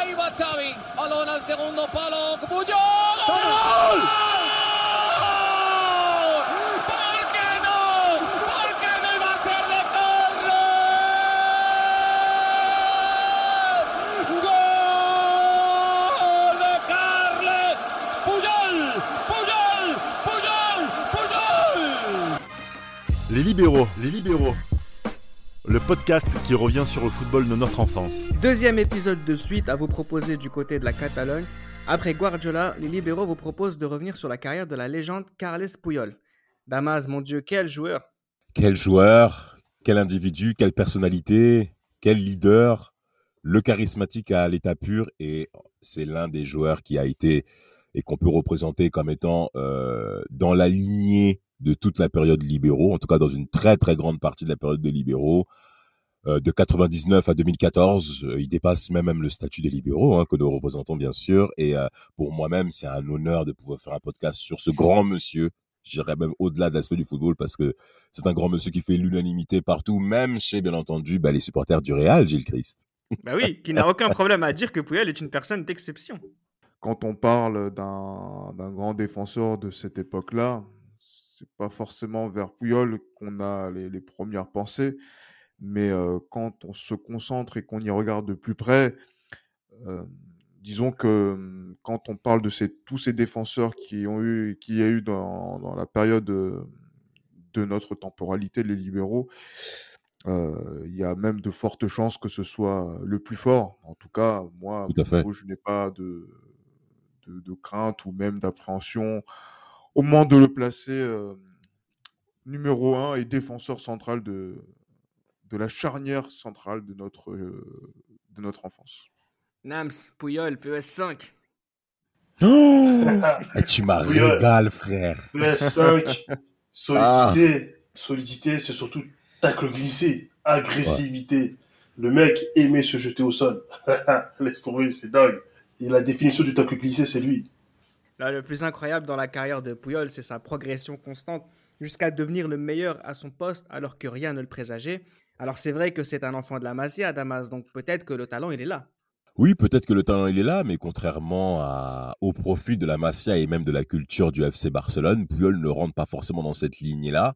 Ahí va Xavi, balón al segundo palo, Puyol. ¡Gol! ¿Por qué no? ¿Por qué no iba a ser de Carles? ¡Gol de Carles! ¡Puyol! ¡Puyol! ¡Puyol! ¡Puyol! Les libéraux, les libéraux. Le podcast qui revient sur le football de notre enfance. Deuxième épisode de suite à vous proposer du côté de la Catalogne. Après Guardiola, les libéraux vous proposent de revenir sur la carrière de la légende Carles Puyol. Damas, mon Dieu, quel joueur Quel joueur, quel individu, quelle personnalité, quel leader, le charismatique à l'état pur et c'est l'un des joueurs qui a été et qu'on peut représenter comme étant euh, dans la lignée de toute la période libéraux, en tout cas dans une très très grande partie de la période des libéraux. Euh, de 99 à 2014, euh, il dépasse même, même le statut des libéraux hein, que nous représentons bien sûr. Et euh, pour moi-même, c'est un honneur de pouvoir faire un podcast sur ce grand monsieur. J'irais même au-delà de l'aspect du football parce que c'est un grand monsieur qui fait l'unanimité partout, même chez bien entendu bah, les supporters du Real, Gilles Christ. Bah oui, qui n'a aucun problème à dire que Puyol est une personne d'exception. Quand on parle d'un d'un grand défenseur de cette époque-là, c'est pas forcément vers Puyol qu'on a les, les premières pensées, mais euh, quand on se concentre et qu'on y regarde de plus près, euh, disons que hum, quand on parle de ces, tous ces défenseurs qui ont eu, qui y a eu dans, dans la période de notre temporalité, les libéraux, euh, il y a même de fortes chances que ce soit le plus fort. En tout cas, moi, Tout à fait. je n'ai pas de, de, de crainte ou même d'appréhension au moment de le placer numéro un et défenseur central de, de la charnière centrale de notre, euh, de notre enfance. Nams, Puyol, PES5. Oh Et tu m'as régalé, frère. PS5, solidité, solidité, c'est surtout tacle glissé, agressivité. Le mec aimait se jeter au sol. Laisse tomber, c'est dingue. Et la définition du tacle glissé, c'est lui. Là, le plus incroyable dans la carrière de Puyol, c'est sa progression constante jusqu'à devenir le meilleur à son poste alors que rien ne le présageait. Alors c'est vrai que c'est un enfant de la Masia, Damas, donc peut-être que le talent, il est là. Oui, peut-être que le talent il est là, mais contrairement au profit de la Masia et même de la culture du FC Barcelone, Puyol ne rentre pas forcément dans cette lignée-là.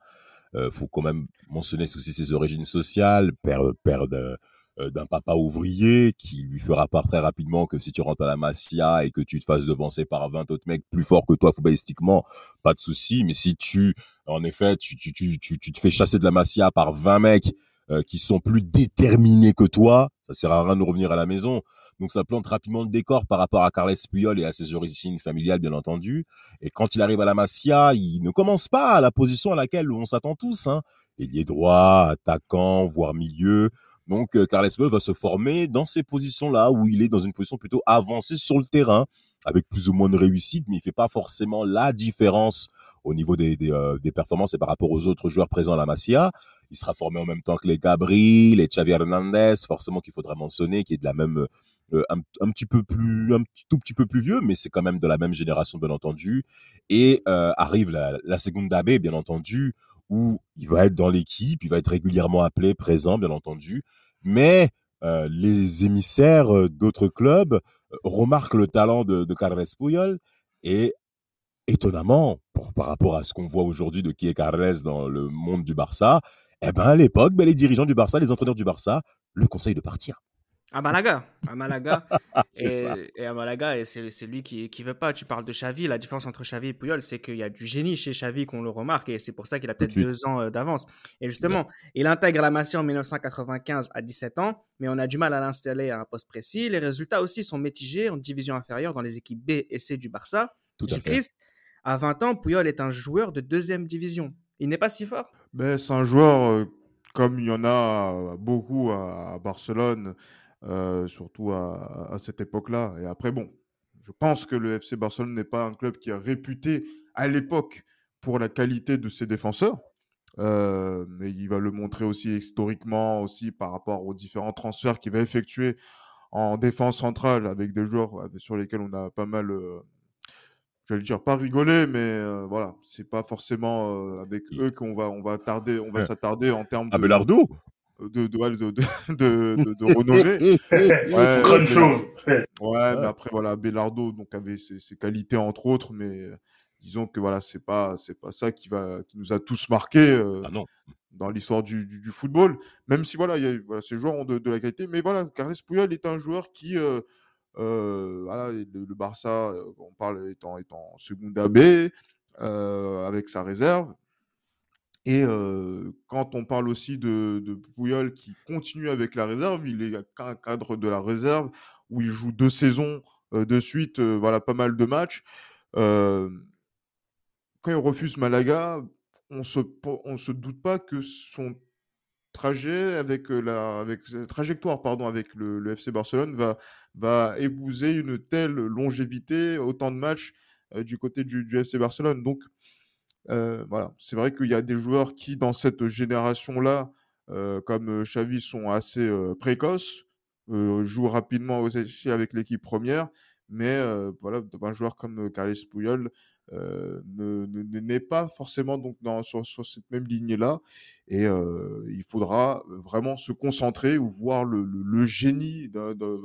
Euh, faut quand même mentionner aussi ses origines sociales, père, père de- euh, d'un papa ouvrier qui lui fera part très rapidement que si tu rentres à la Masia et que tu te fasses devancer par 20 autres mecs plus forts que toi footballistiquement, pas de souci. Mais si tu, en effet, tu, tu te fais chasser de la Masia par 20 mecs euh, qui sont plus déterminés que toi, ça sert à rien de revenir à la maison. Donc ça plante rapidement le décor par rapport à Carles Puyol et à ses origines familiales, bien entendu. Et quand il arrive à la Masia, il ne commence pas à la position à laquelle on s'attend tous. Hein. Ailier droit, attaquant, voire milieu. Donc euh, Carles Puyol va se former dans ces positions-là où il est dans une position plutôt avancée sur le terrain, avec plus ou moins de réussite, mais il fait pas forcément la différence au niveau des, euh, des performances et par rapport aux autres joueurs présents à la Masia. Il sera formé en même temps que les Gabri, les Xavi Hernandez, forcément qu'il faudra mentionner, qui est de la même euh, un, un petit peu plus, un tout petit peu plus vieux, mais c'est quand même de la même génération, bien entendu. Et euh, arrive la, la Segunda B, bien entendu, où il va être dans l'équipe, il va être régulièrement appelé, présent, bien entendu. Mais les émissaires d'autres clubs remarquent le talent de, de Carles Puyol et étonnamment, pour- par rapport à ce qu'on voit aujourd'hui de qui est Carles dans le monde du Barça, eh ben à l'époque, ben, les dirigeants du Barça, les entraîneurs du Barça, le conseillent de partir. À Malaga, à Malaga. Et, à Malaga, et c'est lui qui, qui veut pas. Tu parles de Xavi, la différence entre Xavi et Puyol, c'est qu'il y a du génie chez Xavi qu'on le remarque, et c'est pour ça qu'il a peut-être deux ans euh, d'avance. Et justement, il intègre la Masia en 1995 à 17 ans, mais on a du mal à l'installer à un poste précis. Les résultats aussi sont mitigés en division inférieure dans les équipes B et C du Barça. Tout à fait. Christ, à 20 ans, Puyol est un joueur de deuxième division. Il n'est pas si fort? Mais c'est un joueur, euh, comme il y en a euh, beaucoup à, Barcelone, euh, surtout à, cette époque-là. Et après, bon, je pense que le FC Barcelone n'est pas un club qui est réputé à l'époque pour la qualité de ses défenseurs. Mais il va le montrer aussi historiquement, aussi par rapport aux différents transferts qu'il va effectuer en défense centrale avec des joueurs sur lesquels on a pas mal, j'allais dire pas rigolé, mais euh, voilà, c'est pas forcément euh, avec Il- eux qu'on va, on va tarder, on va s'attarder en termes de, Abelardo de, de, de, de, de, renommée. ouais, mais après, voilà, Bellardo donc, avait ses, ses, qualités, entre autres, mais disons que voilà, c'est pas, c'est pas ça qui, va, qui nous a tous marqués euh, ah non. dans l'histoire du, du, du, football. Même si voilà, y a, voilà ces joueurs ont de, de, la qualité, mais voilà, Carles Puyol est un joueur qui, euh, euh, voilà, le, Barça, on parle étant, étant Segunda B, avec sa réserve. Et quand on parle aussi de, de qui continue avec la réserve, il est un cadre de la réserve où il joue deux saisons de suite, voilà, pas mal de matchs. Euh, quand il refuse Malaga, on se, on se doute pas que son trajet avec la avec trajectoire pardon avec le, FC Barcelone va va épouser une telle longévité autant de matchs euh, du côté du, FC Barcelone. Donc euh, voilà. C'est vrai qu'il y a des joueurs qui dans cette génération là euh, comme Xavi sont assez précoces jouent rapidement aussi avec l'équipe première. Mais voilà un joueur comme Carles Puyol euh, ne, ne, n'est pas forcément donc dans, sur, cette même lignée-là. Et euh, il faudra vraiment se concentrer ou voir le, génie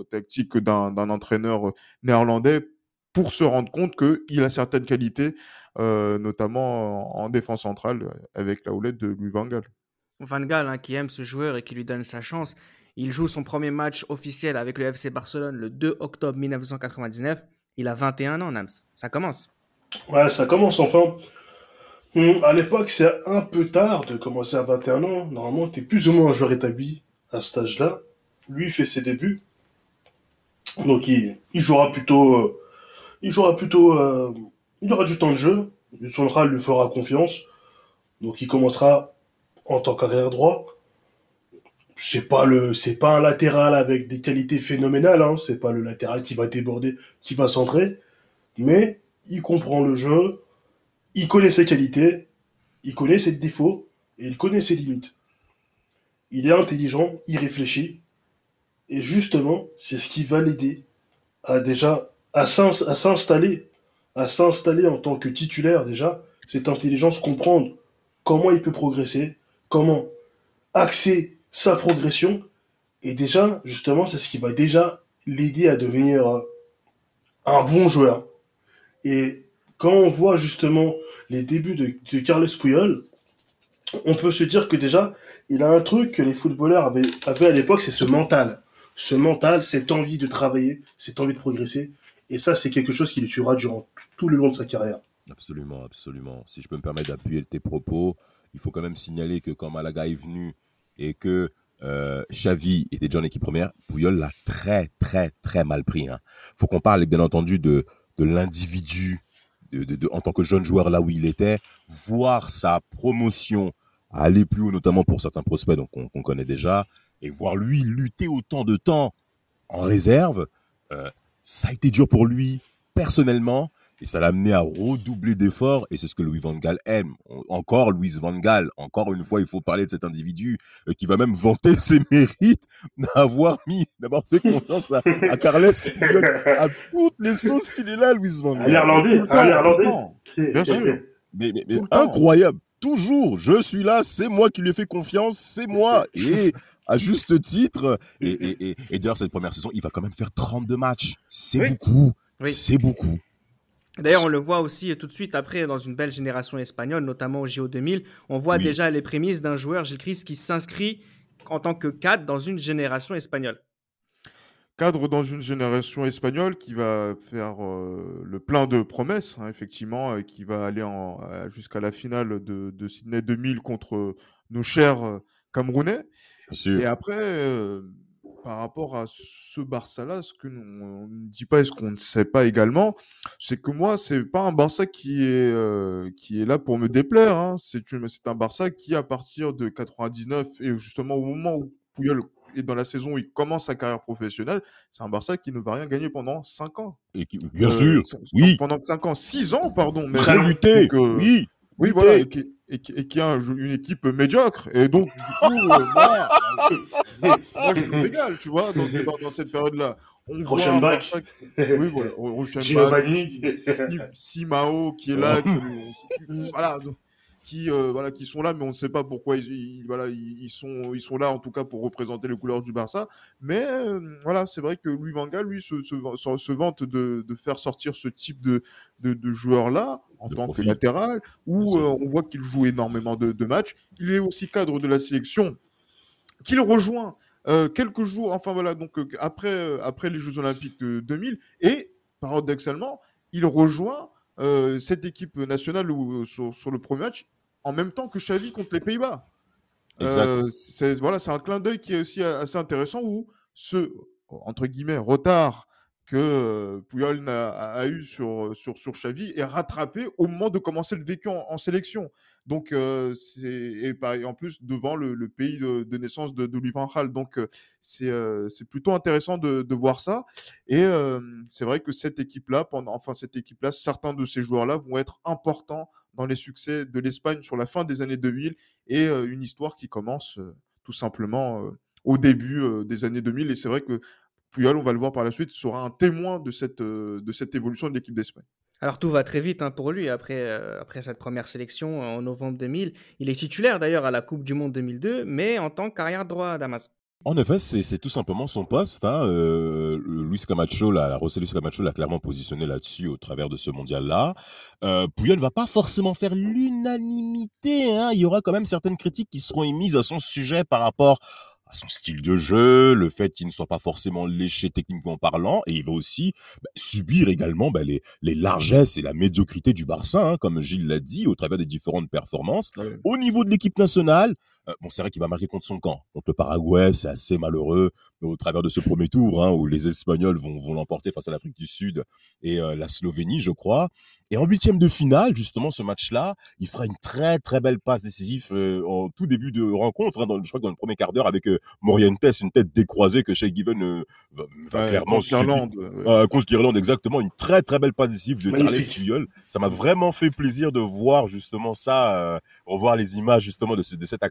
tactique d'un, entraîneur néerlandais pour se rendre compte qu'il a certaines qualités, euh, notamment en, en, défense centrale, avec la houlette de Louis Van Gaal. Van Gaal, hein, qui aime ce joueur et qui lui donne sa chance, il joue son premier match officiel avec le FC Barcelone le 2 octobre 1999. Il a 21 ans, Nams. Ça commence. Ouais, ça commence enfin. Hum, à l'époque, c'est un peu tard de commencer à 21 ans. Normalement, tu es plus ou moins un joueur établi à cet âge-là. Lui, fait ses débuts. Donc, il, jouera plutôt. Euh, il jouera plutôt. Euh, il aura du temps de jeu. Son lui fera confiance. Donc, il commencera en tant qu'arrière droit. C'est pas le, c'est pas un latéral avec des qualités phénoménales. Hein. C'est pas le latéral qui va déborder, qui va centrer. Mais il comprend le jeu, il connaît ses qualités, il connaît ses défauts et il connaît ses limites. Il est intelligent, il réfléchit et justement, c'est ce qui va l'aider à déjà à s'installer, à s'installer en tant que titulaire déjà, cette intelligence comprendre comment il peut progresser, comment axer sa progression et déjà justement, c'est ce qui va déjà l'aider à devenir un bon joueur et quand on voit justement les débuts de, Carles Puyol, on peut se dire que déjà, il a un truc que les footballeurs avaient, à l'époque, c'est ce mental. Ce mental, cette envie de travailler, cette envie de progresser. Et ça, c'est quelque chose qui lui suivra durant tout le long de sa carrière. Absolument, absolument. Si je peux me permettre d'appuyer tes propos, il faut quand même signaler que quand Malaga est venu et que euh, Xavi était déjà en équipe première, Puyol l'a très, très, très mal pris. Il hein. faut qu'on parle, bien entendu, de, de l'individu de, en tant que jeune joueur là où il était, voir sa promotion aller plus haut, notamment pour certains prospects qu'on qu connaît déjà, et voir lui lutter autant de temps en réserve, euh, ça a été dur pour lui personnellement. Et ça l'a amené à redoubler d'efforts, et c'est ce que Louis Van Gaal aime. Encore Louis Van Gaal, encore une fois, il faut parler de cet individu euh, qui va même vanter ses mérites d'avoir mis, d'avoir fait confiance à, à Carles à toutes les sauces, il est là, Louis Van Gaal. Un Irlandais, un Irlandais. Bien sûr. Mais, mais, mais incroyable. Toujours, je suis là, c'est moi qui lui ai fait confiance, c'est moi. Et à juste titre. Et, et, et, et d'ailleurs, cette première saison, il va quand même faire 32 matchs. C'est oui. beaucoup. Oui. C'est beaucoup. D'ailleurs, on le voit aussi tout de suite après dans une belle génération espagnole, notamment au JO 2000. On voit oui. déjà les prémices d'un joueur, Gilles Christ, qui s'inscrit en tant que cadre dans une génération espagnole. Cadre dans une génération espagnole qui va faire euh, le plein de promesses, hein, effectivement, et qui va aller jusqu'à la finale de, de, Sydney 2000 contre nos chers euh, Camerounais. Et après, euh, par rapport à ce Barça-là, ce que on ne dit pas et ce qu'on ne sait pas également, c'est que moi, c'est pas un Barça qui est euh, qui est là pour me déplaire. Hein. C'est un Barça qui, à partir de 99 et justement au moment où Puyol est dans la saison où il commence sa carrière professionnelle, c'est un Barça qui ne va rien gagner pendant 5 ans. Et qui, bien euh, sûr, oui. Pendant 5 ans, 6 ans, pardon. Mais Très donc, euh, oui. Oui, voilà, et qui, et, qui, et qui, a un, une équipe médiocre. Et donc, du coup, euh, moi, je me régale, tu vois, dans, dans, dans cette période-là. On Prochain bac. Chaque... Oui, voilà. Rochenbach, Simao qui est là. Qui... voilà. Donc, qui, euh, voilà, qui sont là, mais on ne sait pas pourquoi ils, voilà, ils, sont, ils sont là, en tout cas, pour représenter les couleurs du Barça. Mais voilà, c'est vrai que Louis Van lui, se, se, vante de, de, faire sortir ce type de, de, de joueur-là en tant que latéral, où on voit qu'il joue énormément de, de matchs. Il est aussi cadre de la sélection, qu'il rejoint quelques jours, enfin voilà, donc après, après les Jeux Olympiques de 2000, et paradoxalement, il rejoint cette équipe nationale sur, le premier match en même temps que Xavi contre les Pays-Bas. c'est voilà, c'est un clin d'œil qui est aussi assez intéressant où ce entre guillemets retard que Puyol a, eu sur, sur, sur Xavi est rattrapé au moment de commencer le vécu en sélection. Donc, c'est et en plus devant le, pays de, naissance de, de Louis Van Gaal. Donc, c'est plutôt intéressant de, voir ça. Et c'est vrai que cette équipe-là, enfin cette équipe-là, certains de ces joueurs-là vont être importants dans les succès de l'Espagne sur la fin des années 2000 et une histoire qui commence tout simplement au début des années 2000. Et c'est vrai que Puyol, on va le voir par la suite, sera un témoin de cette, de cette évolution de l'équipe d'Espagne. Alors tout va très vite hein, pour lui après, euh, après cette première sélection en novembre 2000. Il est titulaire d'ailleurs à la Coupe du Monde 2002, mais en tant qu'arrière droit à Damas. En effet, c'est tout simplement son poste. Hein. Euh, Luis Camacho, la, José Luis Camacho l'a clairement positionné là-dessus au travers de ce mondial-là. Euh, ne va pas forcément faire l'unanimité. Hein. Il y aura quand même certaines critiques qui seront émises à son sujet par rapport son style de jeu, le fait qu'il ne soit pas forcément léché techniquement parlant, et il va aussi bah, subir également bah, les, les, largesses et la médiocrité du Barça, hein, comme Gilles l'a dit, au travers des différentes performances. Au niveau de l'équipe nationale, euh, bon, c'est vrai qu'il va marquer contre son camp. Contre le Paraguay, c'est assez malheureux au travers de ce premier tour, hein, où les Espagnols vont, vont l'emporter face à l'Afrique du Sud et euh, la Slovénie, je crois. Et en huitième de finale, justement, ce match-là, il fera une très très belle passe décisive euh, en tout début de rencontre, hein, dans, je crois que dans le premier quart d'heure, avec Morientes, une tête décroisée que Shea Given va, clairement contre l'Irlande. contre l'Irlande, exactement. Une très très belle passe décisive de Carles Puyol. Ça m'a vraiment fait plaisir de voir justement ça, revoir les images justement de, de cette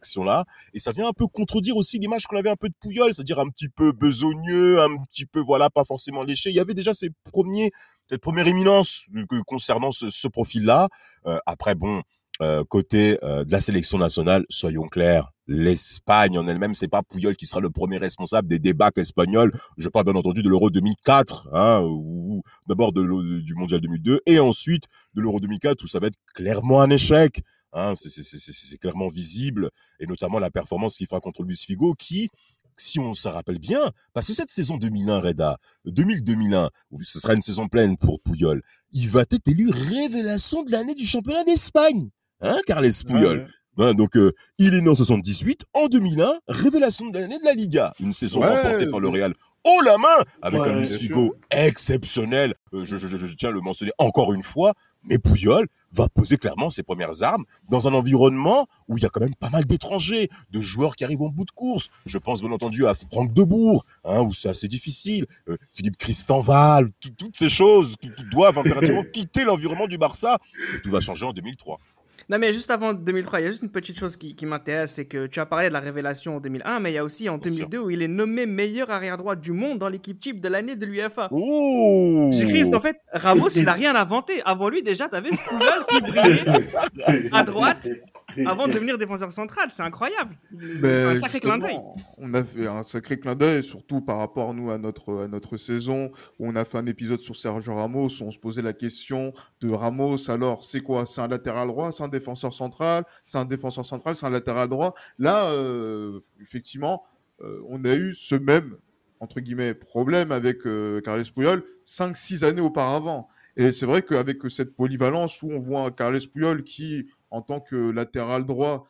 et ça vient un peu contredire aussi l'image qu'on avait un peu de Pouyol, c'est-à-dire un petit peu besogneux, un petit peu, voilà, pas forcément léché. Il y avait déjà ces premiers, cette première éminence concernant ce, profil-là. Euh, après, bon, euh, côté euh, de la sélection nationale, soyons clairs, l'Espagne en elle-même, c'est pas Pouyol qui sera le premier responsable des débats espagnols. Je parle bien entendu de l'Euro 2004, hein, ou d'abord du Mondial 2002, et ensuite de l'Euro 2004 où ça va être clairement un échec. Hein, c'est clairement visible, et notamment la performance qu'il fera contre Luis Figo, qui, si on se rappelle bien, parce que cette saison 2001, Reda, 2000-2001, ce sera une saison pleine pour Puyol, il va être élu révélation de l'année du championnat d'Espagne. Hein, Carles Puyol. Hein, donc, euh, il est né en 78. En 2001, révélation de l'année de la Liga. Une saison remportée par le Real haut la main avec un Luis Figo exceptionnel. Euh, je, je, tiens à le mentionner encore une fois. Mais Puyol va poser clairement ses premières armes dans un environnement où il y a quand même pas mal d'étrangers, de joueurs qui arrivent en bout de course. Je pense bien entendu à Franck Debourg, hein, où c'est assez difficile, euh, Philippe Christenval, toutes ces choses qui, doivent impérativement quitter l'environnement du Barça. Et tout va changer en 2003. Non, mais juste avant 2003, il y a juste une petite chose qui, m'intéresse, c'est que tu as parlé de la révélation en 2001, mais il y a aussi en 2002 où il est nommé meilleur arrière-droit du monde dans l'équipe type de l'année de l'UFA. J'écris, en fait, Ramos, il n'a rien inventé. Avant lui, déjà, tu avais Poulal qui brillait à droite avant de devenir défenseur central. C'est incroyable. C'est un sacré clin d'œil. On a fait un sacré clin d'œil, surtout par rapport nous à notre, à notre saison où on a fait un épisode sur Sergio Ramos où on se posait la question de Ramos. Alors, c'est quoi? C'est un latéral droit? C'est un défenseur central? C'est un défenseur central C'est un latéral droit? Là, euh, effectivement, euh, on a eu ce même entre guillemets problème avec euh, Carles Puyol 5-6 années auparavant. Et c'est vrai qu'avec cette polyvalence où on voit Carles Puyol qui en tant que latéral droit,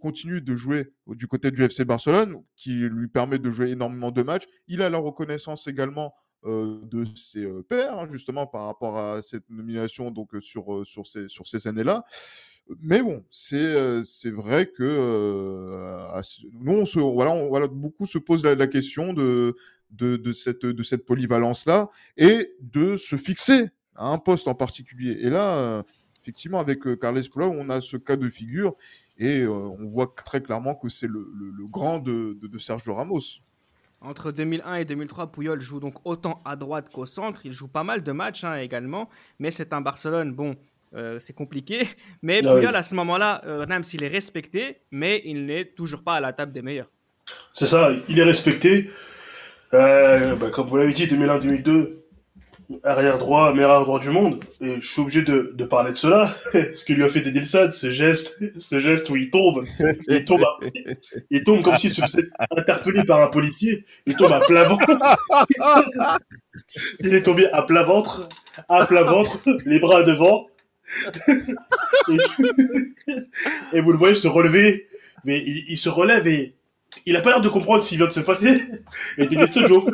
continue de jouer du côté du FC Barcelone, qui lui permet de jouer énormément de matchs. Il a la reconnaissance également de ses pairs, hein, justement, par rapport à cette nomination donc, sur, sur ces, sur ces années-là. Mais bon, c'est c'est vrai que nous, voilà, beaucoup se posent la, question de, de, de, cette, de cette polyvalence-là et de se fixer à un poste en particulier. Et là, effectivement, avec euh, Carles Puyol, on a ce cas de figure et euh, on voit très clairement que c'est le, grand de, de, Sergio Ramos. Entre 2001 et 2003, Puyol joue donc autant à droite qu'au centre. Il joue pas mal de matchs hein, également, mais c'est un Barcelone, bon, euh, c'est compliqué. Mais Ah oui. Puyol, à ce moment-là, euh, Nams, il est respecté, mais il n'est toujours pas à la table des meilleurs. C'est ça, il est respecté. Euh, bah, comme vous l'avez dit, 2001-2002, arrière droit, meilleur arrière droit du monde. Et je suis obligé de, parler de cela. Ce que lui a fait Dedelsan, ce geste, ce geste où il tombe, il tombe, il comme s'il se faisait interpeller par un policier. Il tombe à plat ventre. Il est tombé à plat ventre, à plat ventre, les bras devant. Et, et vous le voyez se relever, mais il, il se relève et il a pas l'air de comprendre ce qui vient de se passer. Et Denilson joue au.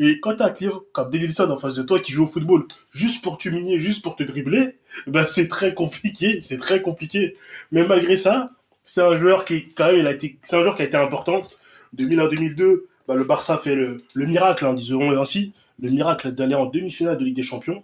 Et quand t'as un client comme Denilson en face de toi qui joue au football juste pour t'humilier, juste pour te dribbler, ben c'est très compliqué, c'est très compliqué. Mais malgré ça, c'est un joueur qui, quand même, il a été, c'est un joueur qui a été important. 2001-2002, ben, le Barça fait le, le miracle, hein, disons ainsi, le miracle d'aller en demi-finale de Ligue des Champions.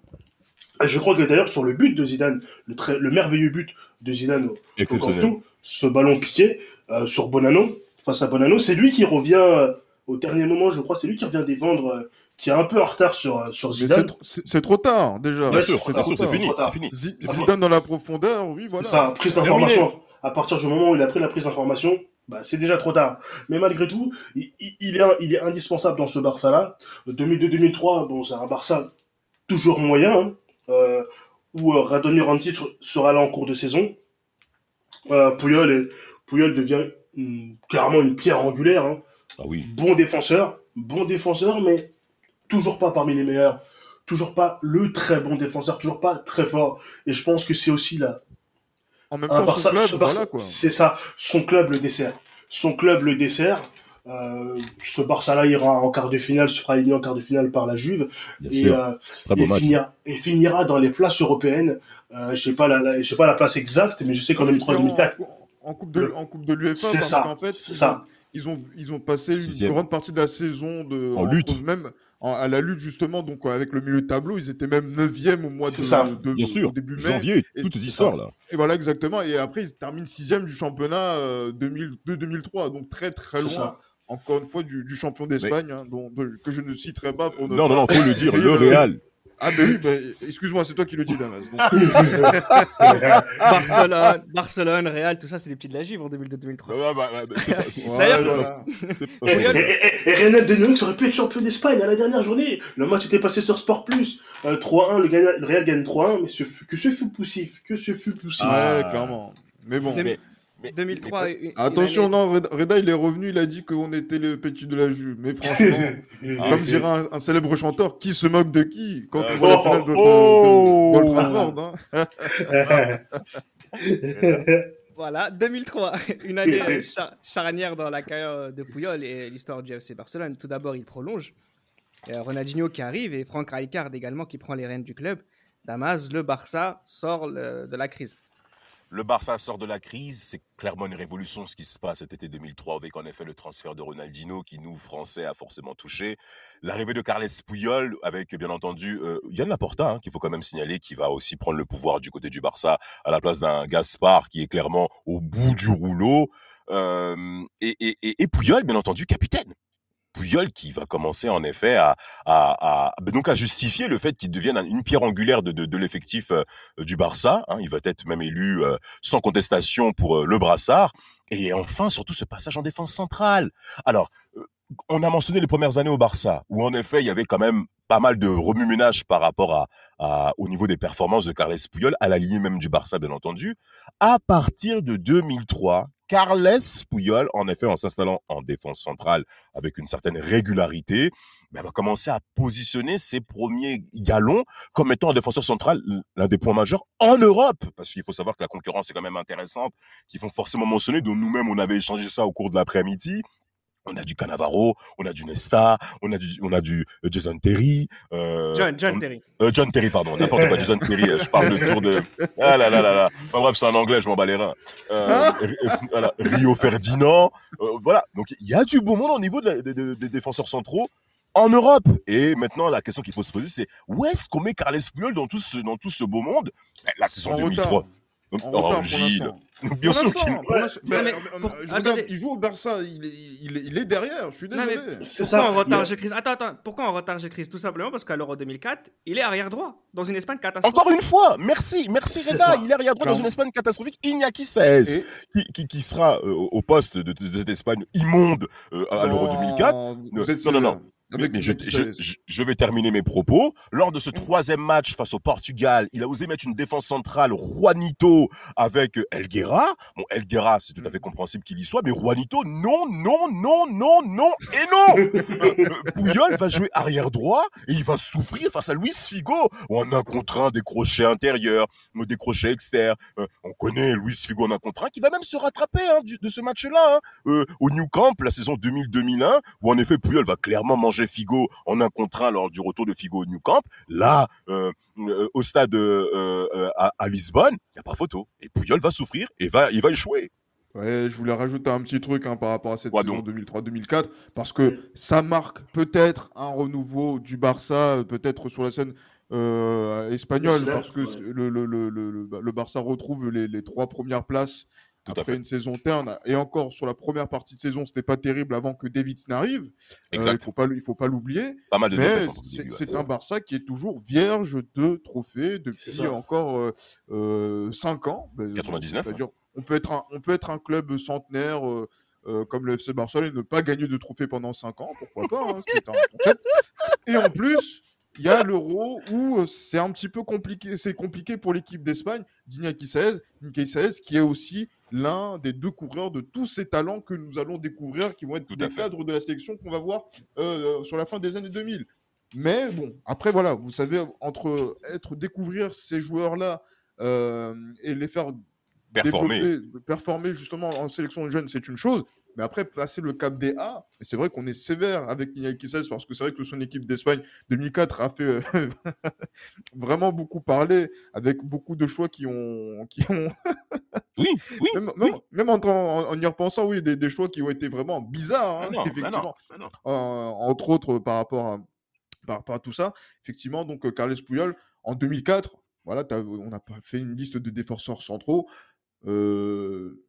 Et je crois que d'ailleurs, sur le but de Zidane, le, très, le merveilleux but de Zidane au, au Exceptionnel. Camp Nou, ce ballon piqué euh, sur Bonano, face à Bonano, c'est lui qui revient euh, au dernier moment, je crois, c'est lui qui revient défendre, euh, qui est un peu en retard sur, euh, sur Zidane. c'est tro- c'est c'est trop tard, déjà. Bien sûr, c'est fini, fini. Zi- Zidane dans la profondeur, oui, voilà. C'est ça, prise d'information. À partir du moment où il a pris la prise d'information, bah, c'est déjà trop tard. Mais malgré tout, il, est, il est indispensable dans ce Barça-là. 2002-2003, bon, c'est un Barça toujours moyen, hein, euh, où euh, Radonjic Rantic sera là en cours de saison. Euh, Puyol, est- Puyol devient clairement une pierre angulaire. hein. Ah oui. Bon défenseur, bon défenseur, mais toujours pas parmi les meilleurs. Toujours pas le très bon défenseur, toujours pas très fort. Et je pense que c'est aussi là, En même temps, Barça, son club, ce Barça- voilà, quoi. c'est ça, son club le dessert. Son club le dessert. Euh, ce Barça-là ira en quart de finale, se fera éliminer en quart de finale par la Juve Bien et, sûr. euh, et finira, et finira dans les places européennes. Euh, je sais pas la, la- je sais pas la place exacte, mais je sais qu'en 2003-2004, En, en coupe de, en coupe de l'UEFA, C'est parce ça, qu'en fait, c'est ils ça. ont- Ils ont, ils ont passé une grande partie de la saison de, En lutte. Même en- à la lutte, justement, donc avec le milieu de tableau, ils étaient même 9e au mois de, ça. de- Bien sûr. au début mai. Janvier, Et- toute histoire là. Et voilà, exactement. Et après, ils terminent 6e du championnat euh, 2002-2003. Donc très, très loin, ça. encore une fois, du, du champion d'Espagne, hein, dont- de- que je ne citerai pas pour ne Non, non, non, faut le dire, le Real. Ah, ben oui, ben, excuse-moi, c'est toi qui le dis, Damas. Donc, Barcelone, Barcelone, Real, tout ça, c'est des petits de la Juve en 2002-2003. Ouais, bah, ouais, bah, c'est pas- c'est- c'est voilà. pas- pas- Et, et, de aurait pu être champion d'Espagne à la dernière journée. Le match était passé sur Sport Plus. Euh, 3-1, le, Gana- le Real gagne 3-1, mais ce fut- que ce fut poussif, que ce fut poussif. Ah. Ouais, clairement. Mais bon. Demi- mais- 2003. une- une Attention, année- non, Reda, Reda, il est revenu, il a dit qu'on était le petit de la Juve. Mais franchement, comme dirait un, un célèbre chanteur, qui se moque de qui? Quand on Euh, voit la oh, finale de, de, oh. Trafford, hein. Voilà, 2003, une année euh, cha- charnière dans la carrière de Puyol et l'histoire du FC Barcelone. Tout d'abord, il prolonge. Et, euh, Ronaldinho qui arrive et Franck Rijkaard également qui prend les rênes du club. Damas, le Barça sort le- de la crise. Le Barça sort de la crise, c'est clairement une révolution ce qui se passe cet été 2003 avec en effet le transfert de Ronaldinho qui nous Français a forcément touché, l'arrivée de Carles Puyol avec bien entendu euh, Yann Laporta hein, qu'il faut quand même signaler qui va aussi prendre le pouvoir du côté du Barça à la place d'un Gaspard qui est clairement au bout du rouleau euh, et, et, et, Puyol bien entendu capitaine. Puyol qui va commencer en effet à, à, à donc à justifier le fait qu'il devienne un- une pierre angulaire de, de, de l'effectif euh, du Barça. hein. il va être même élu euh, sans contestation pour euh, le brassard. Et enfin, surtout ce passage en défense centrale. Alors, on a mentionné les premières années au Barça, où en effet, il y avait quand même pas mal de remue-ménage par rapport à, au niveau des performances de Carles Puyol, à la ligne même du Barça, bien entendu. À partir de 2003, Carles Puyol, en effet, en s'installant en défense centrale avec une certaine régularité, ben, va commencer à positionner ses premiers galons comme étant un défenseur central l'un des points majeurs en Europe. Parce qu'il faut savoir que la concurrence est quand même intéressante, qu'il faut forcément mentionner, dont nous-mêmes, on avait échangé ça au cours de l'après-midi. On a du Cannavaro, on a du Nesta, on a du, on a du euh, Jason Terry. euh, John, John on- Terry. euh, John Terry, pardon, n'importe quoi, Jason Terry, euh, je parle le tour de... Ah là là là là, Enfin, bref, c'est en anglais, je m'en bats les reins. Euh, voilà, Rio Ferdinand, voilà, donc il y a du beau monde au niveau de la- de- de- des défenseurs centraux en Europe. Et maintenant, la question qu'il faut se poser, c'est où est-ce qu'on met Carles Puyol dans tout ce, dans tout ce beau monde? Ben, La saison En 2003. retard. En retard pour Gilles. Bien sûr qu'il. il joue au Barça, il est, il, est, il est derrière, je suis Non, désolé. mais pourquoi ça. en retard Mais- j'ai crise Attends, attends. Pourquoi en retard j'ai crise Tout simplement parce qu'à l'Euro 2004, il est arrière droit dans une Espagne catastrophique. Encore une fois, merci, merci Reda. Il est arrière droit dans une Espagne catastrophique. Iñaki 16, Et- qui, qui, qui sera euh, au poste de, cette Espagne immonde euh, à l'Euro 2004. Non, Non, non, Avec mais je, je- je- vais terminer mes propos. Lors de ce troisième match face au Portugal, il a osé mettre une défense centrale Juanito avec euh, Elguera. Bon, Elguera, c'est tout à fait compréhensible qu'il y soit, mais Juanito, non, non, non, non, non et non. Euh, euh, Puyol va jouer arrière droit et il va souffrir face à Luis Figo. En un contre un, des crochets intérieurs, euh, des crochets externes. Euh, on connaît Luis Figo en un contre un qui va même se rattraper hein, du- de ce match-là. hein. Euh, au New Camp, la saison 2000-2001, où en effet Puyol va clairement manger Figo en un contre un lors du retour de Figo au New Camp. Là, euh, euh, au stade euh, à, à Lisbonne, il n'y a pas photo. Et Puyol va souffrir et va, il va échouer. Ouais, je voulais rajouter un petit truc hein, par rapport à cette Quoi saison donc 2003-2004, parce que ça marque peut-être un renouveau du Barça, peut-être sur la scène euh, espagnole, parce que ouais. le, le, le, le, le- le Barça retrouve les, les trois premières places Tout à après fait. une saison terne. Et encore, sur la première partie de saison, c'était pas terrible avant que David n'arrive. Euh, Exact. il faut pas, il faut pas l'oublier. Pas mal de Mais c'est un. Barça qui est toujours vierge de trophées depuis encore 5 ans. Ben, 99, C'est-à-dire, on, peut être un, on peut être un club centenaire euh, euh, comme le FC Barcelone et ne pas gagner de trophées pendant 5 ans. Pourquoi pas hein, c'est un concept. Et en plus, il y a l'Euro où euh, c'est un petit peu compliqué. C'est compliqué pour l'équipe d'Espagne d'Iñaki Saez, Saez, qui est aussi l'un des deux coureurs de tous ces talents que nous allons découvrir, qui vont être Tout à des fait. cadres de la sélection qu'on va voir euh, sur la fin des années 2000. Mais bon, après voilà, vous savez, entre être découvrir ces joueurs-là euh, et les faire Performer. performer justement en sélection de jeunes, c'est une chose. Mais après, passer le cap des A, c'est vrai qu'on est sévère avec Iñaki parce que c'est vrai que son équipe d'Espagne 2004 a fait euh, vraiment beaucoup parler avec beaucoup de choix qui ont, qui ont Oui, oui. même, oui. même, en, en- en y repensant, oui, des, des choix qui ont été vraiment bizarres, hein, Ah non, effectivement. non, non. Euh, entre autres par rapport à, par rapport à tout ça. Effectivement, donc euh, Carles Puyol, en 2004, voilà, on a fait une liste de défenseurs centraux. Euh,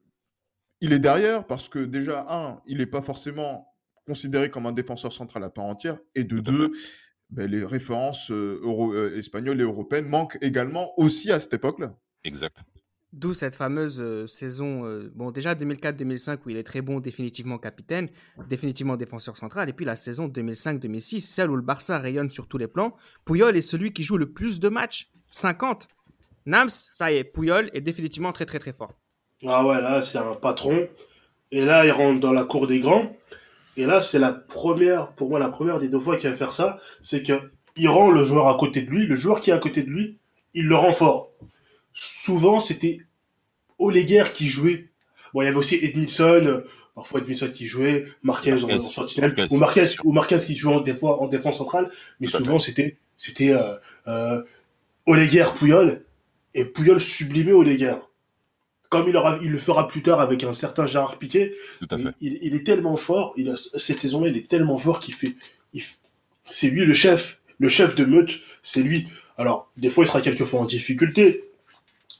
il est derrière parce que déjà, un, il n'est pas forcément considéré comme un défenseur central à part entière, et de Tout deux, ben, les références euh, euro- euh, espagnoles et européennes manquent également aussi à cette époque-là. Exact. D'où cette fameuse euh, saison, euh, bon déjà 2004-2005 où il est très bon, définitivement capitaine, définitivement défenseur central, et puis la saison 2005-2006, celle où le Barça rayonne sur tous les plans. Puyol est celui qui joue le plus de matchs, 50. Nams, ça y est, Puyol est définitivement très très très fort. Ah ouais, là, c'est un patron. Et là, il rentre dans la cour des grands. Et là, c'est la première, pour moi, la première des deux fois qu'il va faire ça, c'est que il rend le joueur à côté de lui, le joueur qui est à côté de lui, il le rend fort. Souvent, c'était Oleguer qui jouait. Bon, il y avait aussi Edmilson, parfois Edmilson qui jouait, Marquez en, en Marquez, sentinelle, Marquez, ou Marquez, ou Marquez qui jouait en, des fois en défense centrale, mais Tout souvent, c'était, c'était, euh, euh, Oleguer, Puyol, et Puyol sublimait Oleguer comme il, aura, il le fera plus tard avec un certain Gérard Piquet, Tout à fait. il, il est tellement fort, il a, cette saison-là, il est tellement fort qu'il fait, c'est lui le chef, le chef de meute, c'est lui. Alors, des fois, il sera quelquefois en difficulté.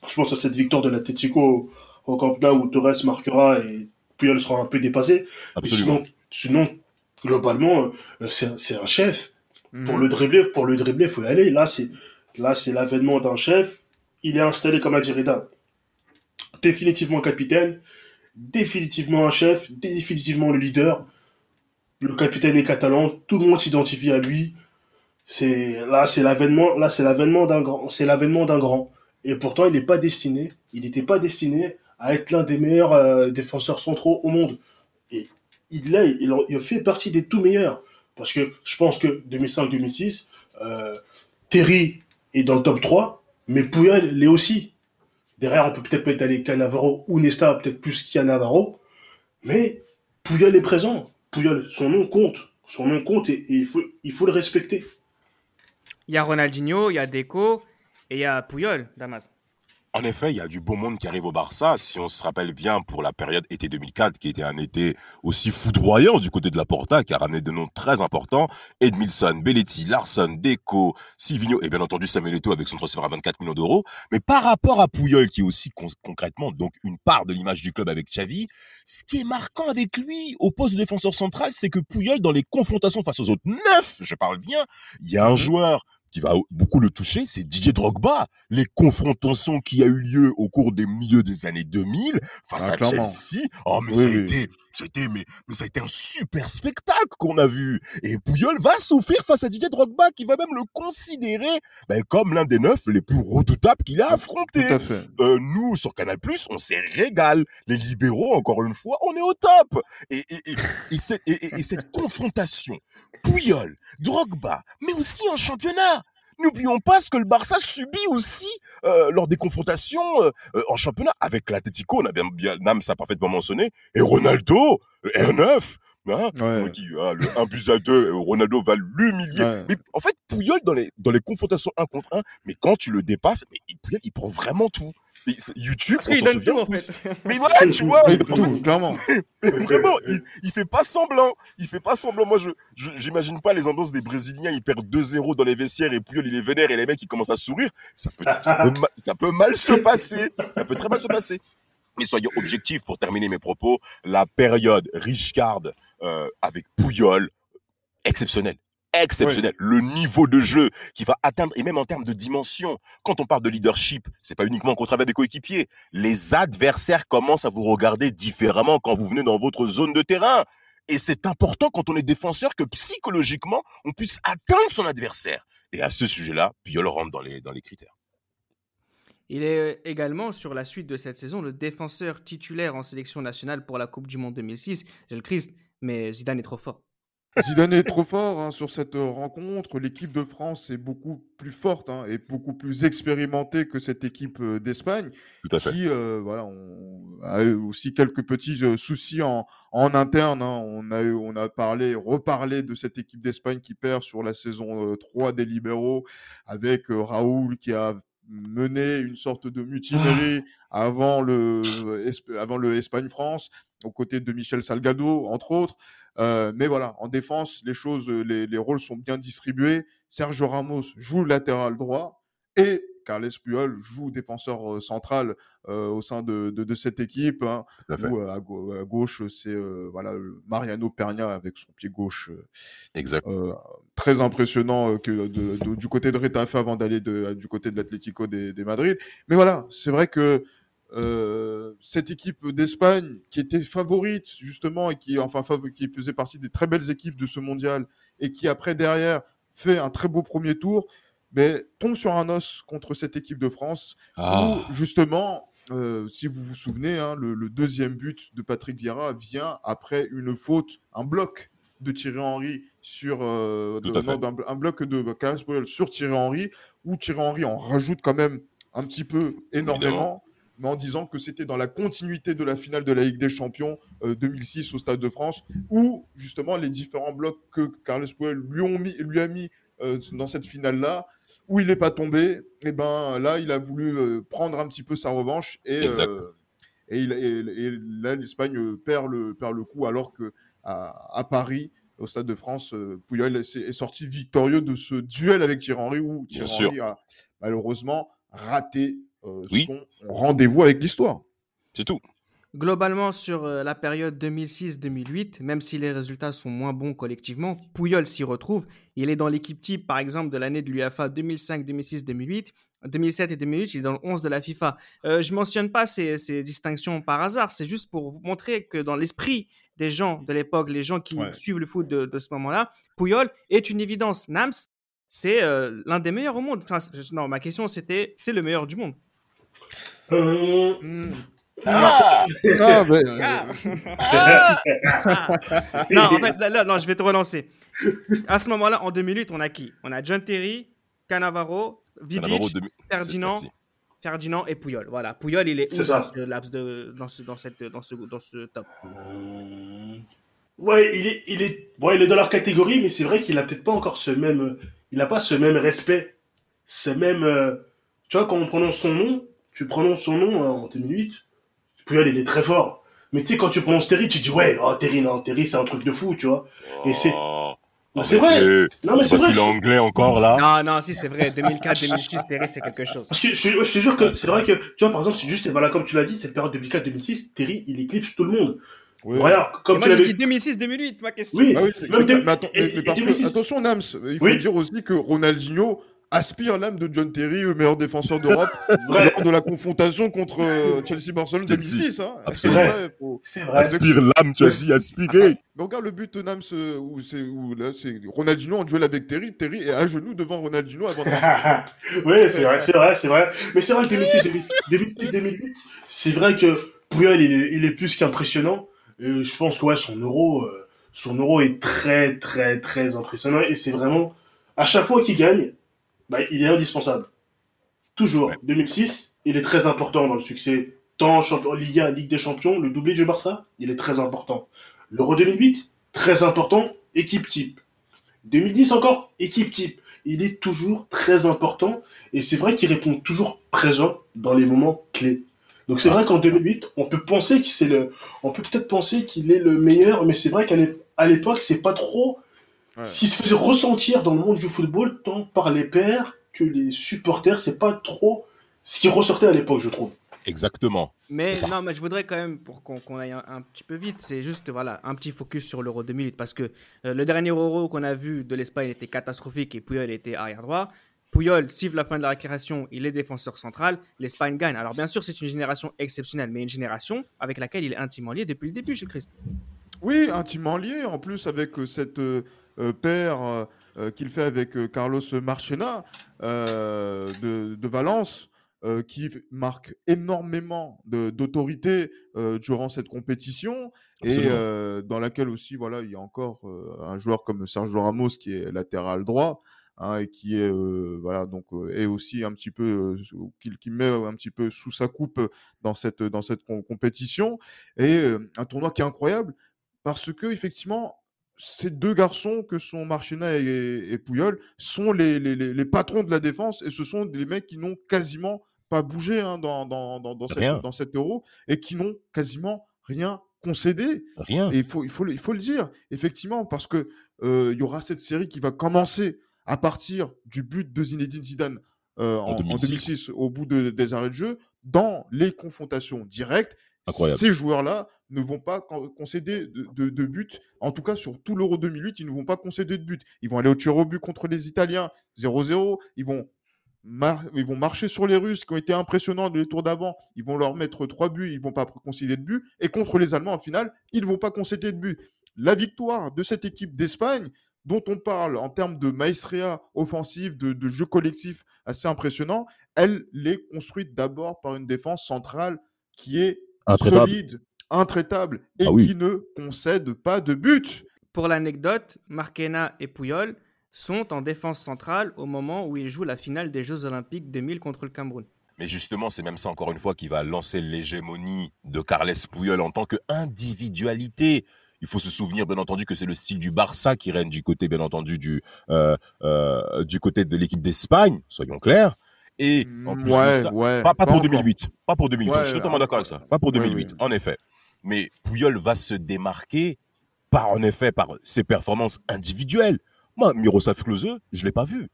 Je pense à cette victoire de l'Atletico au Camp Nou où Torres marquera et Puyol sera un peu dépassé. Mais Absolument. Sinon, sinon globalement, euh, c'est un- c'est un chef. Pour Mhm. le dribbler, pour le dribbler, faut y aller. Là, c'est là, c'est l'avènement d'un chef. Il est installé comme a dit Reda. Définitivement capitaine, définitivement un chef, définitivement le leader. Le capitaine est catalan, tout le monde s'identifie à lui. C'est là, c'est l'avènement, là, c'est l'avènement d'un grand, c'est l'avènement d'un grand. Et pourtant, il n'est pas destiné, il n'était pas destiné à être l'un des meilleurs euh, défenseurs centraux au monde. Et il, en- il fait partie des tout meilleurs. Parce que je pense que 2005-2006, euh, Terry est dans le top 3, mais Puyol l'est aussi. Derrière, on peut peut-être peut-être aller Cannavaro ou Nesta, peut-être plus Cannavaro. Mais Puyol est présent. Puyol, son nom compte. Son nom compte et, il, faut, il faut le respecter. Il y a Ronaldinho, il y a Deco et il y a Puyol, Damas. En effet, il y a du beau monde qui arrive au Barça. Si on se rappelle bien pour la période été 2004, qui était un été aussi foudroyant du côté de la Porta, qui a ramené de noms très importants. Edmilson, Belletti, Larson, Deco, Sivigno et bien entendu Samuel Eto'o avec son transfert à 24 millions d'euros. Mais par rapport à Pouyol, qui est aussi concrètement donc une part de l'image du club avec Xavi, ce qui est marquant avec lui au poste de défenseur central, c'est que Pouyol, dans les confrontations face aux autres neuf, je parle bien, il y a un mhm. joueur qui va beaucoup le toucher, c'est Didier Drogba. Les confrontations qui a eu lieu au cours des milieux des années 2000 face ah, à Chelsea. Oh, mais ça a été, c'était, mais, mais ça a été un super spectacle qu'on a vu. Et Pouyol va souffrir face à Didier Drogba qui va même le considérer ben, comme l'un des neufs les plus redoutables qu'il a affronté. Euh, nous, sur Canal+, on s'est régal. Les libéraux, encore une fois, on est au top. Et, et, et, et, et cette confrontation, Pouyol, Drogba, mais aussi en championnat. N'oublions pas ce que le Barça subit aussi euh, lors des confrontations euh, euh, en championnat avec l'Atletico, on a bien, bien Nam ça parfaitement mentionné, et Ronaldo, R9, hein, qui, ah, le 1 plus à 2, Ronaldo va l'humilier. Mais en fait, Pouyol dans les, dans les confrontations 1 contre 1, mais quand tu le dépasses, mais Pouyol, il prend vraiment tout. YouTube, on s'en souvient. en fait. Mais voilà, tu vois. clairement. vraiment, il, il fait pas semblant. Il fait pas semblant. Moi, je, j'imagine pas les ambiances des Brésiliens. Ils perdent 2-0 dans les vestiaires et puis il est vénère et les mecs, ils commencent à sourire. Ça peut, ça peut, mal se passer. Ça peut très mal se passer. Mais soyons objectifs pour terminer mes propos. La période Richcard euh, avec Pouyol, exceptionnelle exceptionnel. Le niveau de jeu qui va atteindre, et même en termes de dimension, quand on parle de leadership, c'est pas uniquement qu'au travers des coéquipiers. Les adversaires commencent à vous regarder différemment quand vous venez dans votre zone de terrain. Et c'est important quand on est défenseur que psychologiquement, on puisse atteindre son adversaire. Et à ce sujet-là, Piol rentre dans les, dans les critères. Il est également, sur la suite de cette saison, le défenseur titulaire en sélection nationale pour la Coupe du Monde 2006. J'ai le Christ, mais Zidane est trop fort. Zidane est trop fort hein, sur cette euh, rencontre. L'équipe de France est beaucoup plus forte hein, et beaucoup plus expérimentée que cette équipe euh, d'Espagne, qui euh, voilà, a eu aussi quelques petits soucis en, en interne. Hein. On a eu, on a parlé, reparlé de cette équipe d'Espagne qui perd sur la saison 3 des libéraux, avec Raoul qui a mené une sorte de mutinerie ah. avant le avant le Espagne-France, aux côtés de Michel Salgado entre autres. Euh, mais voilà, en défense, les choses, euh, les, rôles sont bien distribués. Sergio Ramos joue latéral droit et Carles Puyol joue défenseur euh, central au sein de, cette équipe. Hein, à, gauche, c'est voilà Mariano Pernia avec son pied gauche. exact. très impressionnant que du côté de Retafe avant d'aller du côté de l'Atlético des, des Madrid. Mais voilà, c'est vrai que euh, cette équipe d'Espagne qui était favorite justement et qui enfin qui faisait partie des très belles équipes de ce mondial et qui après derrière fait un très beau premier tour, mais tombe sur un os contre cette équipe de France ah. où justement euh, si vous vous souvenez, hein, le, deuxième but de Patrick Vieira vient après une faute, un bloc de Thierry Henry sur euh, un, bloc de Carles sur Thierry Henry, où Thierry Henry en rajoute quand même un petit peu énormément mais en disant que c'était dans la continuité de la finale de la Ligue des Champions 2006 euh, au Stade de France, où justement les différents blocs que Carles Puel lui, ont mis, lui a mis euh, dans cette finale-là, où il n'est pas tombé, et ben là il a voulu euh, prendre un petit peu sa revanche et, et, il, là l'Espagne perd le, perd le coup alors que à, Paris au Stade de France, Puyol est, sorti victorieux de ce duel avec Thierry Henry où Thierry Henry a malheureusement raté euh, son rendez-vous avec l'histoire. C'est tout. Globalement, sur euh, la période 2006-2008, même si les résultats sont moins bons collectivement, Pouyol s'y retrouve. Il est dans l'équipe type, par exemple, de l'année de l'UFA 2005, 2006, 2008. 2007 et 2008, il est dans le 11 de la FIFA. Euh, je mentionne pas ces, ces, distinctions par hasard, c'est juste pour vous montrer que dans l'esprit des gens de l'époque, les gens qui suivent le foot de, de ce moment-là, Pouyol est une évidence. Nams, c'est euh, l'un des meilleurs au monde. Enfin, non, ma question c'était, c'est le meilleur du monde. Euh... Ah, ah, mais... ah. non, en fait, là, non, je vais te relancer. À ce moment-là, en 2008, on a qui? On a John Terry, Cannavaro, Vidic, Ferdinand, Ferdinand et Pouyol. Voilà, Pouyol, il est, est dans, ce laps de, dans, ce, dans, cette, dans, ce, dans ce top. Euh, ouais, il est, il, est, bon, il est dans leur catégorie, mais c'est vrai qu'il a peut-être pas encore ce même. Il n'a pas ce même respect, ce même. Euh, tu vois, quand on prononce son nom, tu prononces son nom hein, en 2008, Puyol, il est très fort. Mais tu sais, quand tu prononces Terry, tu dis, ouais, oh, Terry, non, Terry, c'est un truc de fou, tu vois. Et c'est. Oh, Non, c'est vrai. Non, mais c'est Parce vrai. qu'il est anglais encore là. Non, non, si, c'est vrai. 2004, 2006, Terry, c'est quelque chose. Parce que je, te- je te jure que c'est vrai que, tu vois, par exemple, c'est juste, voilà, comme tu l'as dit, cette période 2004-2006, Terry, il éclipse tout le monde. Oui. Regarde, Et comme moi, tu j'ai l'avais dit 2006-2008, ma question. Oui, Ah oui, mais, mais mais- mais et parce que, 2006. attention, Nams, il faut Oui. dire aussi que Ronaldinho aspire l'âme de John Terry, le meilleur défenseur d'Europe, vrai, lors de la confrontation contre euh, Chelsea-Barcelone Chelsea. 2006. Hein. Absolument. C'est faut- c'est vrai. Aspire l'âme, tu as dit aspirer. Mais regarde le but de Nams euh, où c'est où là c'est Ronaldinho en duel avec Terry. Terry est à genoux devant Ronaldinho avant de oui, c'est vrai, c'est vrai, c'est vrai. Mais c'est vrai que 2006-2008, c'est vrai que Puyol, il est, il est plus qu'impressionnant. Je pense que ouais, son euro, euh, son euro est très, très, très impressionnant. Et c'est vraiment, à chaque fois qu'il gagne, bah, il est indispensable. Toujours. Ouais. 2006, il est très important dans le succès. Tant champion, Liga, Ligue des Champions, le doublé du Barça, il est très important. L'Euro 2008, très important, équipe type. 2010 encore, équipe type. Il est toujours très important et c'est vrai qu'il répond toujours présent dans les moments clés. Donc c'est vrai qu'en 2008, on peut penser que c'est le, on peut peut-être penser qu'il est le meilleur, mais c'est vrai qu'à l'époque, c'est pas trop Ouais. qui se faisait ressentir dans le monde du football, tant par les pairs que les supporters, c'est pas trop ce qui ressortait à l'époque, je trouve. Exactement. Mais non, mais je voudrais quand même, pour qu'on aille un, un petit peu vite, c'est juste voilà, un petit focus sur l'Euro 2008. Parce que euh, le dernier Euro qu'on a vu de l'Espagne était catastrophique et Puyol était arrière droit. Puyol siffle la fin de la récréation, il est défenseur central, l'Espagne gagne. Alors bien sûr, c'est une génération exceptionnelle, mais une génération avec laquelle il est intimement lié depuis le début chez Christ. Oui, intimement lié, en plus avec euh, cette euh, paire euh, euh, qu'il fait avec euh, Carlos Marchena euh, de, de Valence, euh, qui marque énormément d'autorité euh, durant cette compétition et Absolument. euh, dans laquelle aussi voilà il y a encore euh, un joueur comme Sergio Ramos qui est latéral droit. hein, et qui est euh, voilà donc euh, est aussi un petit peu euh, qui, qui met un petit peu sous sa coupe dans cette dans cette com- compétition et euh, un tournoi qui est incroyable parce que effectivement ces deux garçons que sont Marchena et, et sont les, les, les- les patrons de la défense et ce sont des mecs qui n'ont quasiment pas bougé hein, dans, dans, dans, dans, Rien. cette, dans cet euro et qui n'ont quasiment rien concédé. Rien. Et il faut, il, faut, le- il faut le dire, effectivement, parce que euh, il y aura cette série qui va commencer à partir du but de Zinedine Zidane euh, en, en 2006. 2006, au bout de- des arrêts de jeu, dans les confrontations directes. Ces joueurs-là ne vont pas con- concéder de, but. En tout cas, sur tout l'Euro 2008, ils ne vont pas concéder de but. Ils vont aller au tir au but contre les Italiens, 0-0. Ils vont, ils vont marcher sur les Russes qui ont été impressionnants les tours d'avant. Ils vont leur mettre trois buts, ils ne vont pas concéder de but. Et contre les Allemands, en finale, ils ne vont pas concéder de but. La victoire de cette équipe d'Espagne, dont on parle en termes de maestria offensive, de, de jeu collectif assez impressionnant, elle l'est construite d'abord par une défense centrale qui est Intraitable. solide, intraitable et Ah oui. qui ne concède pas de but. Pour l'anecdote, Marquena et Puyol sont en défense centrale au moment où ils jouent la finale des Jeux Olympiques 2000 contre le Cameroun. Mais justement, c'est même ça, encore une fois, qui va lancer l'hégémonie de Carles Puyol en tant qu'individualité. Il faut se souvenir, bien entendu, que c'est le style du Barça qui règne du côté, bien entendu, du, euh, euh, du côté de l'équipe d'Espagne, soyons clairs. Et en plus de ça, ouais. pas, pas pour encore. 2008. Pas pour 2008. Ouais, je suis totalement euh, d'accord avec ça. Pas pour ouais, 2008, ouais. en effet. Mais Puyol va se démarquer par, en effet, par ses performances individuelles. Moi, Miroslav Klose, je l'ai pas vu.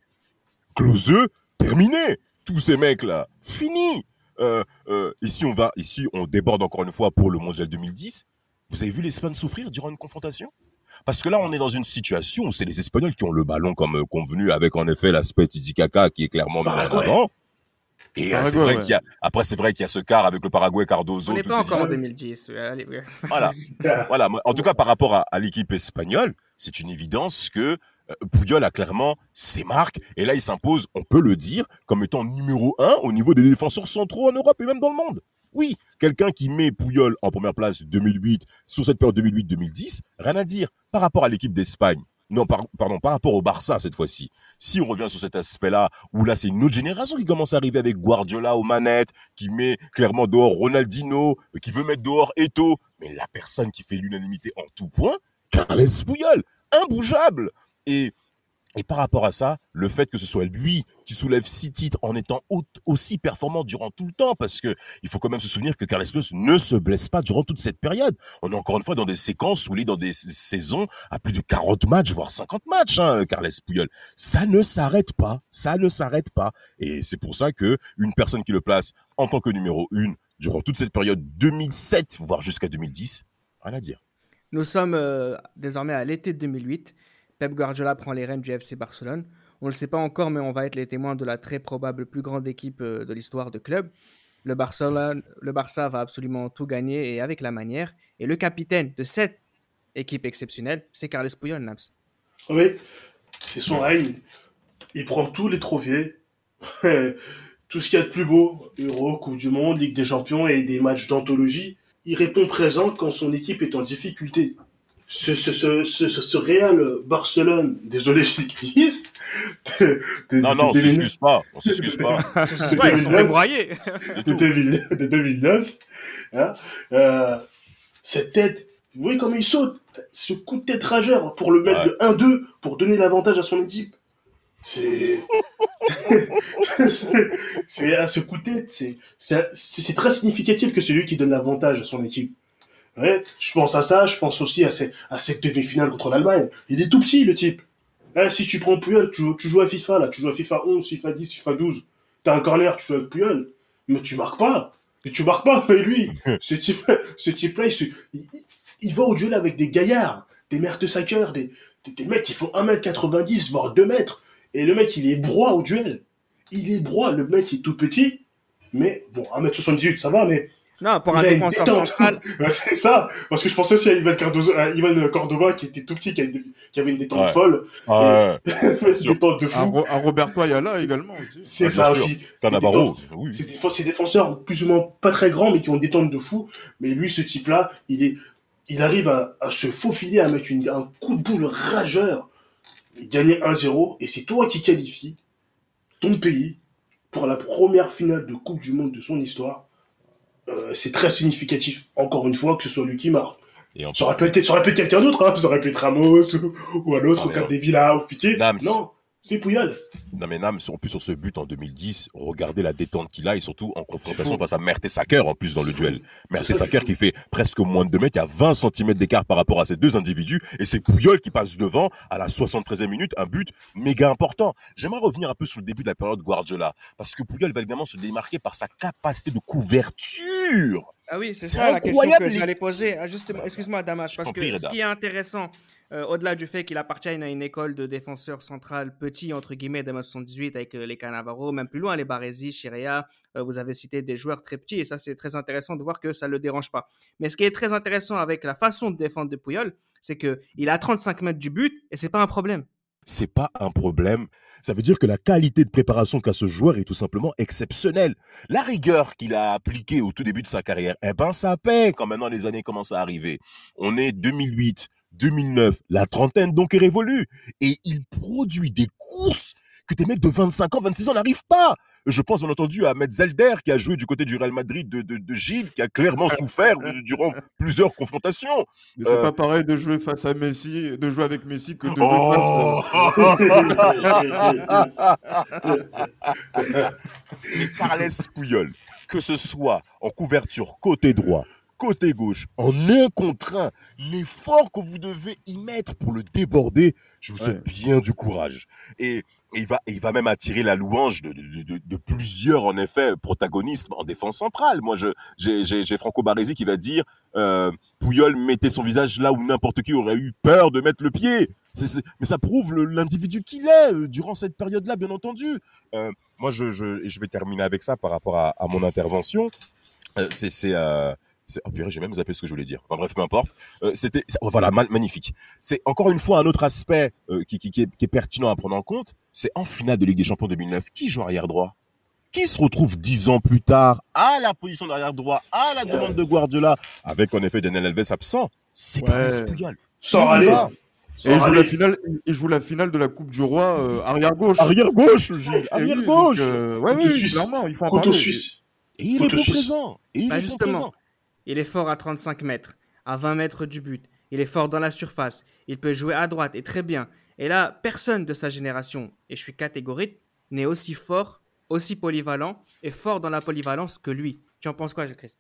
Klose, terminé. Tous ces mecs-là, fini. Euh, euh, ici, on va, ici, on déborde encore une fois pour le Mondial 2010. Vous avez vu l'Espagne souffrir durant une confrontation? Parce que là, on est dans une situation où c'est les Espagnols qui ont le ballon comme euh, convenu, avec en effet l'aspect Titicaca qui est clairement mis en avant. Et euh, c'est Paraguay, vrai ouais. qu'il y a, après, c'est vrai qu'il y a ce quart avec le Paraguay Cardozo. On n'est pas encore en histoires. 2010. euh, allez, ouais. Voilà. Voilà, en tout cas par rapport à, à l'équipe espagnole, c'est une évidence que euh, Puyol a clairement ses marques et là il s'impose, on peut le dire, comme étant numéro un au niveau des défenseurs centraux en Europe et même dans le monde. Oui, quelqu'un qui met Puyol en première place 2008 sur cette période 2008-2010, rien à dire par rapport à l'équipe d'Espagne. Non, par- pardon, par rapport au Barça cette fois-ci. Si on revient sur cet aspect-là, où là c'est une autre génération qui commence à arriver avec Guardiola aux manettes, qui met clairement dehors Ronaldinho, euh, qui veut mettre dehors Eto, mais la personne qui fait l'unanimité en tout point, Carles Puyol, imbougeable. Et Et par rapport à ça, le fait que ce soit lui qui soulève six titres en étant aussi performant durant tout le temps, parce que il faut quand même se souvenir que Carles Puyol ne se blesse pas durant toute cette période. On est encore une fois dans des séquences où il est dans des saisons à plus de 40 matchs, voire 50 matchs, hein, Carles Puyol. Ça ne s'arrête pas, ça ne s'arrête pas. Et c'est pour ça que une personne qui le place en tant que numéro une durant toute cette période 2007, voire jusqu'à 2010, rien à dire. Nous sommes euh, désormais à l'été 2008. Pep Guardiola prend les rênes du FC Barcelone. On ne le sait pas encore, mais on va être les témoins de la très probable plus grande équipe euh, de l'histoire de club. Le, Barcelone, le Barça va absolument tout gagner et avec la manière. Et le capitaine de cette équipe exceptionnelle, c'est Carles Puyol, Nams. Oui, c'est son règne. Il prend tous les trophées, tout ce qu'il y a de plus beau, Euro, Coupe du Monde, Ligue des Champions et des matchs d'anthologie. Il répond présent quand son équipe est en difficulté ce, ce, ce, ce, ce Real Barcelone, désolé, je dis non, non, on s'excuse pas, on s'excuse pas. ils sont débraillés. De 2009, hein, euh, cette tête, vous voyez comment il saute, ce coup de tête rageur pour le mettre de 1-2, pour donner l'avantage à son équipe. C'est, c'est, ce coup de tête, c'est, c'est très significatif que c'est lui qui donne l'avantage à son équipe. Ouais, je pense à ça, je pense aussi à, ces, à cette demi-finale contre l'Allemagne. Il est tout petit, le type. Hein, si tu prends Puyol, tu, tu, joues à FIFA, là, tu joues à FIFA 11, FIFA 10, FIFA 12, t'as un corner, tu joues avec Puyol, mais tu marques pas. Et tu marques pas, mais lui, ce type, ce type-là, il, il, va au duel avec des gaillards, des de des, des, des, mecs qui font 1m90, voire 2 mètres. Et le mec, il est broie au duel. Il est broie, le mec est tout petit, mais bon, 1m78, ça va, mais non, pour un défenseur central. c'est ça. Parce que je pensais aussi à Ivan, Cardozo, à Ivan Cordova qui était tout petit, qui avait, qui avait une détente folle. Ouais. une détente de fou. Un, Roberto Ayala également. C'est ça aussi. Cannavaro. Oui. C'est des, défenseurs plus ou moins pas très grands, mais qui ont une détente de fou. Mais lui, ce type-là, il est, il arrive à, à se faufiler, à mettre une, un coup de boule rageur, gagner 1-0, et c'est toi qui qualifies ton pays pour la première finale de Coupe du Monde de son histoire euh, c'est très significatif, encore une fois, que ce soit lui qui marque. ça, aurait pu être, ça aurait pu être quelqu'un d'autre, hein. ça aurait pu être Ramos ou, un autre, ah, ou des Villas ou Piqué. Non, c'était Pouyol. Non mais Nam, en plus sur ce but en 2010, regardez la détente qu'il a et surtout en confrontation face à Mertesacker en plus dans le duel. Mertesacker qui fait presque moins de 2 mètres, il y a 20 cm d'écart par rapport à ces deux individus et c'est Pouyol qui passe devant à la 73e minute, un but méga important. J'aimerais revenir un peu sur le début de la période Guardiola parce que Pouyol va également se démarquer par sa capacité de couverture. Ah oui, c'est ça la question que j'allais poser. Ah, justement, excuse-moi Damas, parce que ce qui est intéressant, euh, au-delà du fait qu'il appartient à une école de défenseurs central petit, entre guillemets, de 78 avec euh, les Canavaro, même plus loin, les Baresi, Chirea, euh, vous avez cité des joueurs très petits et ça c'est très intéressant de voir que ça ne le dérange pas. Mais ce qui est très intéressant avec la façon de défendre de Puyol, c'est qu'il a 35 mètres du but et c'est pas un problème. C'est pas un problème. Ça veut dire que la qualité de préparation qu'a ce joueur est tout simplement exceptionnelle. La rigueur qu'il a appliquée au tout début de sa carrière, eh ben ça paie quand maintenant les années commencent à arriver. On est 2008, 2009, la trentaine donc est révolue. Et il produit des courses que des mecs de 25 ans, 26 ans n'arrivent pas. Je pense bien entendu à Metzelder qui a joué du côté du Real Madrid de, de, Gilles, qui a clairement souffert durant plusieurs confrontations. Mais c'est euh, pas pareil de jouer face à Messi, de jouer avec Messi que de jouer oh face. Carles Puyol, que ce soit en couverture côté droit, côté gauche, en un contre un, l'effort que vous devez y mettre pour le déborder, je vous souhaite bien du courage. Et, il, va, il va même attirer la louange de, de, de, plusieurs, en effet, protagonistes en défense centrale. Moi, j'ai Franco Baresi qui va dire euh, Pouyol mettait son visage là où n'importe qui aurait eu peur de mettre le pied. mais ça prouve l'individu qu'il est euh, durant cette période-là, bien entendu. Euh, moi, je, je, je vais terminer avec ça par rapport à, à mon intervention. Euh, c'est euh, Oh purée, j'ai même zappé ce que je voulais dire. Enfin bref, peu importe. Euh, c'était oh, voilà, magnifique. C'est encore une fois un autre aspect euh, qui, qui, qui, est, qui, est, pertinent à prendre en compte. C'est en finale de Ligue des Champions 2009, qui joue arrière droit? Qui se retrouve dix ans plus tard à la position d'arrière droit, à la demande de Guardiola, avec en effet Daniel Alves absent? C'est ouais. Puyol. Sans aller. Et il joue, la finale, il joue la finale de la Coupe du Roi euh, arrière gauche. Arrière gauche, Gilles. Arrière gauche. Donc, euh, ouais, oui, clairement, il faut en parler. Suisse. Et il est présent. Et il bah, est présent. Il est fort à 35 mètres, à 20 mètres du but. Il est fort dans la surface. Il peut jouer à droite et très bien. Et là, personne de sa génération, et je suis catégorique, n'est aussi fort, aussi polyvalent et fort dans la polyvalence que lui. Tu en penses quoi, Chris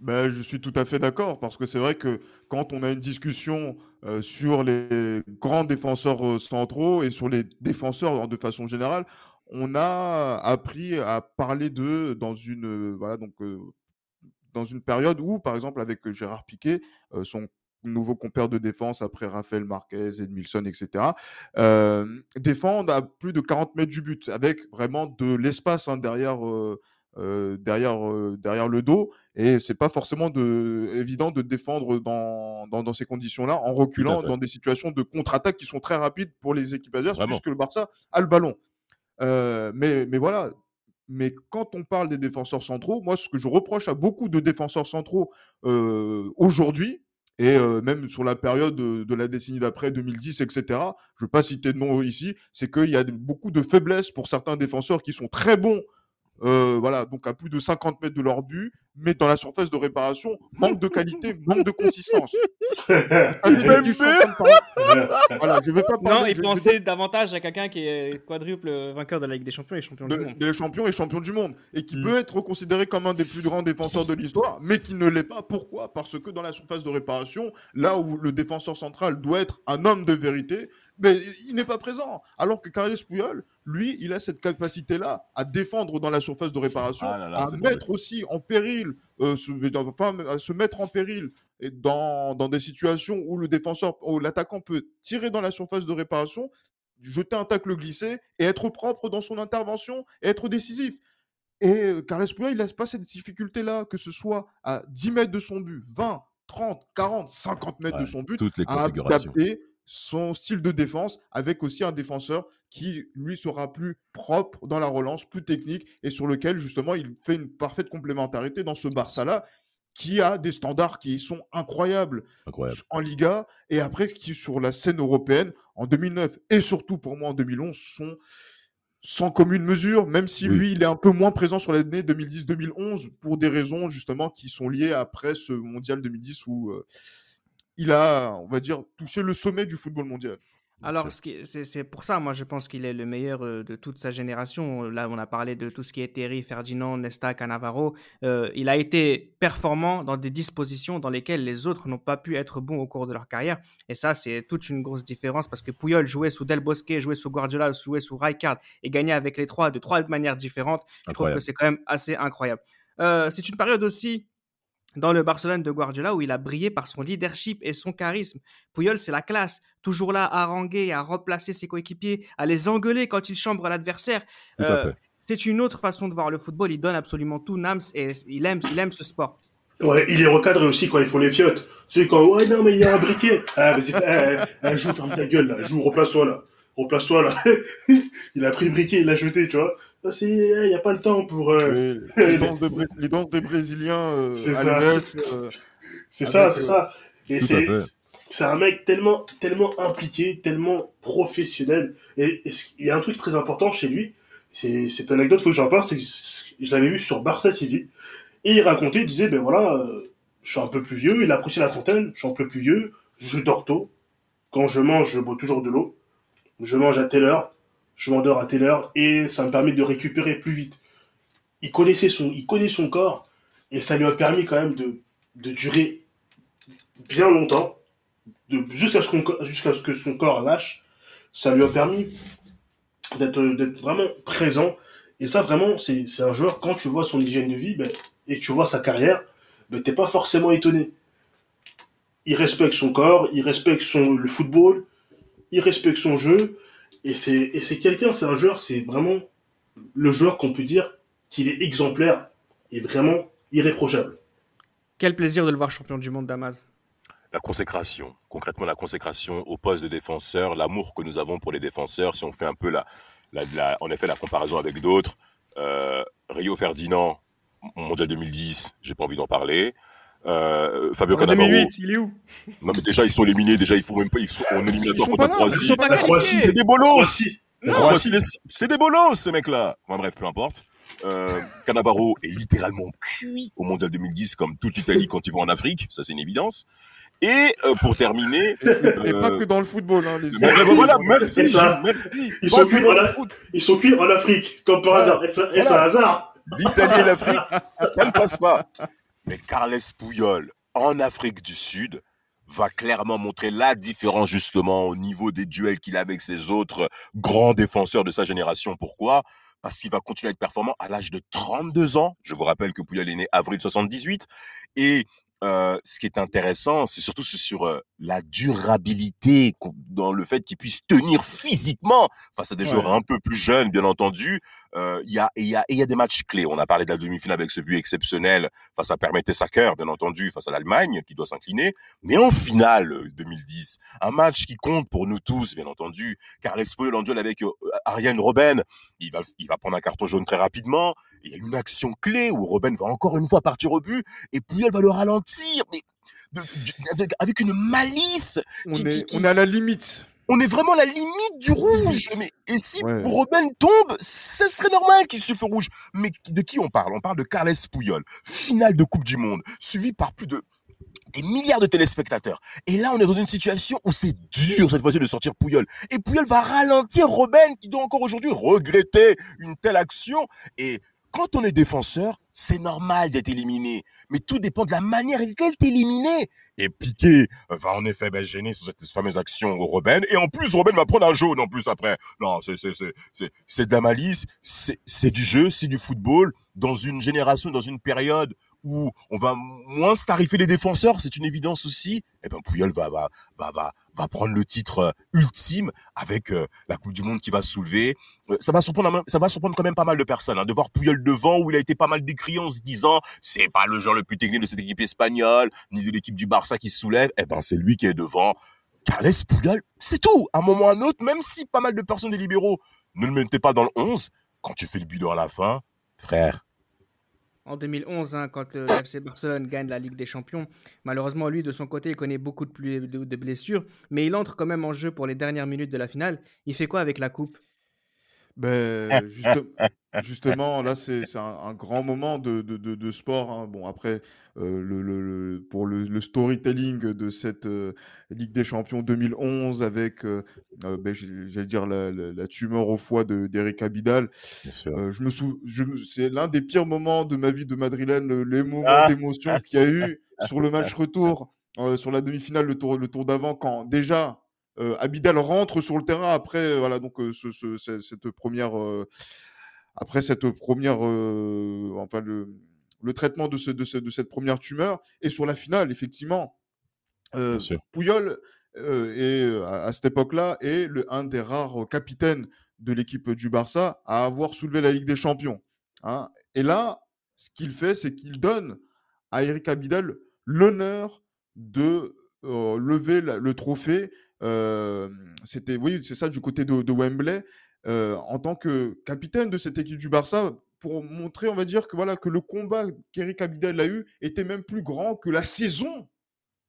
ben, je suis tout à fait d'accord parce que c'est vrai que quand on a une discussion euh, sur les grands défenseurs euh, centraux et sur les défenseurs de façon générale, on a appris à parler d'eux dans une euh, voilà donc dans une période où par exemple avec Gérard Piquet son nouveau compère de défense après Raphaël Marquez, Edmilson, etc., défendent à plus de 40 mètres du but, avec vraiment de l'espace hein, derrière, derrière, derrière le dos. Et c'est pas forcément de, évident de défendre dans, dans, ces conditions-là, en reculant dans des situations de contre-attaque qui sont très rapides pour les équipes adverses, puisque le Barça a le ballon. mais, mais voilà, mais quand on parle des défenseurs centraux, moi, ce que je reproche à beaucoup de défenseurs centraux aujourd'hui, et même sur la période de, la décennie d'après, 2010, etc., je ne veux pas citer de nom ici, c'est qu'il y a beaucoup de faiblesses pour certains défenseurs qui sont très bons voilà, donc à plus de 50 mètres de leur but, mais dans la surface de réparation, manque de qualité, manque de consistance. voilà, je vais pas non, il pensait davantage à quelqu'un qui est quadruple vainqueur de la Ligue des Champions et champion du monde. Des champions et champion du monde. Et qui mm. peut être considéré comme un des plus grands défenseurs de l'histoire, mais qui ne l'est pas. Pourquoi? Parce que dans la surface de réparation, là où le défenseur central doit être un homme de vérité, mais il n'est pas présent. Alors que Carles Puyol, lui, il a cette capacité-là à défendre dans la surface de réparation, ah à mettre aussi en péril, euh, à se mettre en péril et dans, dans des situations où le défenseur, où l'attaquant peut tirer dans la surface de réparation, jeter un tacle glissé et être propre dans son intervention et être décisif. Et euh, Carles Puyol, il n'a pas cette difficulté-là, que ce soit à 10 mètres de son but, 20, 30, 40, 50 mètres de son but, toutes les à adapter son style de défense avec aussi un défenseur qui, lui, sera plus propre dans la relance, plus technique et sur lequel, justement, il fait une parfaite complémentarité dans ce Barça-là qui a des standards qui sont incroyables, en Liga et après qui, sur la scène européenne, en 2009 et surtout pour moi en 2011, sont sans commune mesure, même si lui, il est un peu moins présent sur l'année 2010-2011 pour des raisons justement qui sont liées après ce mondial 2010 où euh, il a, on va dire, touché le sommet du football mondial. Alors, c'est pour ça, moi, je pense qu'il est le meilleur euh, de toute sa génération. Là, on a parlé de tout ce qui est Terry, Ferdinand, Nesta, Cannavaro. Euh, il a été performant dans des dispositions dans lesquelles les autres n'ont pas pu être bons au cours de leur carrière. Et ça, c'est toute une grosse différence parce que Puyol jouait sous Del Bosque, jouait sous Guardiola, jouait sous Rijkaard et gagnait avec les trois de trois manières différentes. Je trouve que c'est quand même assez incroyable. Euh, c'est une période aussi dans le Barcelone de Guardiola où il a brillé par son leadership et son charisme. Puyol, c'est la classe, toujours là à haranguer, à replacer ses coéquipiers, à les engueuler quand il chambre l'adversaire. Euh, c'est une autre façon de voir le football. Il donne absolument tout, Nams, et il aime, il aime ce sport. Ouais, il est recadré aussi quand il faut les fiottes. C'est quand, ouais, non, mais il y a un briquet. Ah, vas-y, eh, joue, ferme ta gueule, là. Joue, replace-toi, là. Replace-toi, là. il a pris le briquet, il l'a jeté, tu vois. Il n'y a pas le temps pour. Euh, les, danses des Brésiliens. Euh, c'est ça. Euh, c'est ça, c'est ça. Et c'est. C'est un mec tellement, tellement impliqué, tellement professionnel. Et il y a un truc très important chez lui. C'est cette anecdote, faut que j'en parle. C'est je l'avais vu sur Barça TV. Et il racontait, il disait, ben voilà, je suis un peu plus vieux. Il a approché la trentaine. Je suis un peu plus vieux. Je dors tôt. Quand je mange, je bois toujours de l'eau. Je mange à telle heure je m'endors à telle heure et ça me permet de récupérer plus vite. Il connaissait son, il connaît son corps et ça lui a permis quand même de, de durer bien longtemps, jusqu'à ce, ce que son corps lâche. Ça lui a permis d'être, vraiment présent. Et ça, vraiment, c'est, un joueur, quand tu vois son hygiène de vie ben, et tu vois sa carrière, ben, t'es pas forcément étonné. Il respecte son corps, il respecte son, le football, il respecte son jeu, et c'est quelqu'un, c'est un joueur, c'est vraiment le joueur qu'on peut dire qu'il est exemplaire et vraiment irréprochable. Quel plaisir de le voir champion du monde, Damas. La consécration, concrètement la consécration au poste de défenseur, l'amour que nous avons pour les défenseurs, si on fait un peu la, la, en effet la comparaison avec d'autres, euh, Rio Ferdinand, mondial 2010, j'ai pas envie d'en parler. Euh, Fabio Cannavaro. 2008, il est où? Non mais déjà ils sont éliminés, déjà ils font même pas, ils sont en éliminatoire contre la Croatie. C'est des bolos. C'est des bolos ces mecs-là. Bref, peu importe. Euh, Cannavaro est littéralement cuit au Mondial 2010, comme toute l'Italie quand ils vont en Afrique, ça c'est une évidence. Et euh, pour terminer, Et, et pas euh, que dans le football. Hein, les mais- mais voilà, merci, C'est ça. merci. Ils sont cuits dans en foot. Ils sont cuits en Afrique, comme par hasard. Et c'est Voilà. un hasard. L'Italie et l'Afrique, ça ne passe pas. Mais Carles Puyol, en Afrique du Sud, va clairement montrer la différence justement au niveau des duels qu'il a avec ses autres grands défenseurs de sa génération. Pourquoi? Parce qu'il va continuer à être performant à l'âge de 32 ans. Je vous rappelle que Puyol est né avril 78. Et euh, ce qui est intéressant, c'est surtout sur euh, la durabilité, dans le fait qu'il puisse tenir physiquement face à des Ouais. joueurs un peu plus jeunes, bien entendu. Euh, Il y, a, il y, a, il y a des matchs clés. On a parlé de la demi-finale avec ce but exceptionnel face à Permette Sacker, bien entendu, face à l'Allemagne, qui doit s'incliner. Mais en finale euh, 2010, un match qui compte pour nous tous, bien entendu. Carles Puyol en duel avec euh, Ariane Robben, il va, il va prendre un carton jaune très rapidement. Il y a une action clé où Robben va encore une fois partir au but et Puyol va le ralentir, mais de- de- de- avec une malice. On qui- est, qui- on est à la limite. On est vraiment à la limite du rouge. Mais, et si Ouais. Robben tombe, ce serait normal qu'il se fait rouge. Mais de qui on parle? On parle de Carles Puyol, finale de Coupe du Monde, suivi par plus de des milliards de téléspectateurs. Et là, on est dans une situation où c'est dur cette fois-ci de sortir Puyol. Et Puyol va ralentir Robben, qui doit encore aujourd'hui regretter une telle action. Et quand on est défenseur, c'est normal d'être éliminé. Mais tout dépend de la manière avec laquelle t'es éliminé. Et Piqué va en effet ben, gêner sur cette fameuse action au Robben. Et en plus, Robben va prendre un jaune en plus après. Non, c'est, de la malice, c'est, du jeu, c'est du football. Dans une génération, dans une période où on va moins starifier les défenseurs, c'est une évidence aussi. Et ben Puyol va, va, va, va, va prendre le titre euh, ultime avec euh, la Coupe du Monde qui va se soulever. Euh, ça va surprendre, ça va surprendre quand même pas mal de personnes hein, de voir Puyol devant où il a été pas mal décrié en se disant c'est pas le genre le plus technique de cette équipe espagnole ni de l'équipe du Barça qui se soulève. Eh ben c'est lui qui est devant. Carles Puyol, c'est tout. À un moment ou à un autre, même si pas mal de personnes des libéraux ne le mettaient pas dans le 11, quand tu fais le but à la fin, frère, En 2011, hein, quand le FC Barcelone gagne la Ligue des Champions, malheureusement, lui, de son côté, il connaît beaucoup de, blessures, mais il entre quand même en jeu pour les dernières minutes de la finale. Il fait quoi avec la coupe? Ben, juste- justement, là, c'est c'est un, un grand moment de, de, de- de sport. hein. Bon, après, euh, le, le- le- pour le, le storytelling de cette euh, Ligue des Champions 2011 avec, euh, euh, ben, j'ai- j'allais dire, la, la- la tumeur au foie de- d'Eric Abidal, bien sûr. euh, je me sou... je me- c'est l'un des pires moments de ma vie de madrilène, le- les moments Ah. d'émotion qu'il y a eu sur le match retour, euh, sur la demi-finale, le tour, le tour d'avant, quand déjà Abidal rentre sur le terrain après, euh, voilà, donc euh, ce- ce- ce- cette première, euh, après cette première, euh, enfin le, le traitement de, ce, de, ce- de cette première tumeur, et sur la finale, effectivement, euh, euh, euh, à, à cette époque-là est le, un des rares capitaines de l'équipe du Barça à avoir soulevé la Ligue des Champions. hein. Et là, ce qu'il fait, c'est qu'il donne à Eric Abidal l'honneur de euh, lever la- le trophée. C'était, oui, c'est ça, du côté de, de Wembley, en tant que capitaine de cette équipe du Barça, pour montrer, on va dire, que, voilà, que le combat qu'Eric Abidal a eu était même plus grand que la saison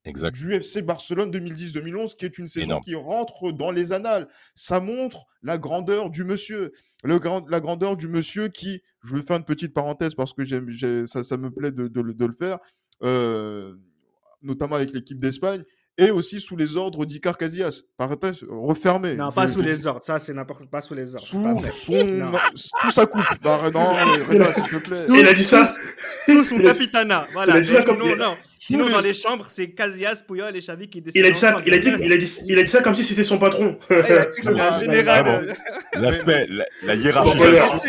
Exact. du FC Barcelone 2010-2011, qui est une saison Énorme. qui rentre dans les annales. Ça montre la grandeur du monsieur. Le grand, la grandeur du monsieur qui, je vais faire une petite parenthèse parce que ça, ça me plaît de, de le- de le faire, euh, notamment avec l'équipe d'Espagne, et aussi sous les ordres d'Icar Casillas. Parenthèse refermée. Non, pas je sous les ordres. Ça, c'est n'importe pas sous les ordres. Sous son. Tout ça coupe. Bah, non, Reda, s'il te plaît. Sous- Il a dit ça. Sous son capitana. Voilà. il a dit ça comme- sinon, non. Sinon, les- dans les chambres, c'est Casillas, Puyol et Xavi qui décident. Il a dit ça, ensemble. il a dit, il a dit, il a dit ça comme si c'était son patron. Ah, général. vraiment. L'aspect, la, hiérarchisation.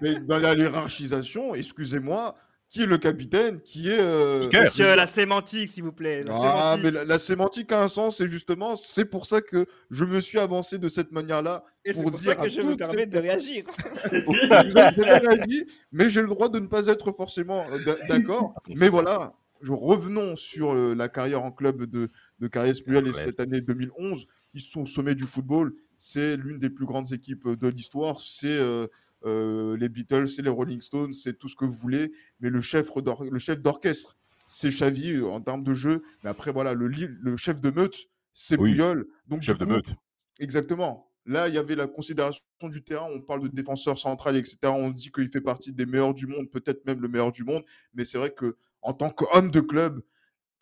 Mais dans la hiérarchisation, excusez-moi, qui est le capitaine Qui est. euh. Monsieur, la sémantique, s'il vous plaît. La Ah, sémantique. mais la, la sémantique a un sens, et justement, c'est pour ça que je me suis avancé de cette manière-là. Et c'est pour pour ça que je me permets de réagir. Mais j'ai le droit de ne pas être forcément euh, d'a- d'accord. mais voilà, je, revenons sur euh, la carrière en club de, de Carles Puyol et cette année 2011. Ils sont au sommet du football. C'est l'une des plus grandes équipes de l'histoire. C'est euh, euh, les Beatles, c'est les Rolling Stones, c'est tout ce que vous voulez. Mais le chef le chef d'orchestre, c'est Xavi euh, en termes de jeu. Mais après, voilà, le, chef de meute, c'est Oui, Puyol. Donc, Chef de meute. Exactement. Là, il y avait la considération du terrain. On parle de défenseur central, etc. On dit qu'il fait partie des meilleurs du monde, peut-être même le meilleur du monde. Mais c'est vrai que en tant qu'homme de club,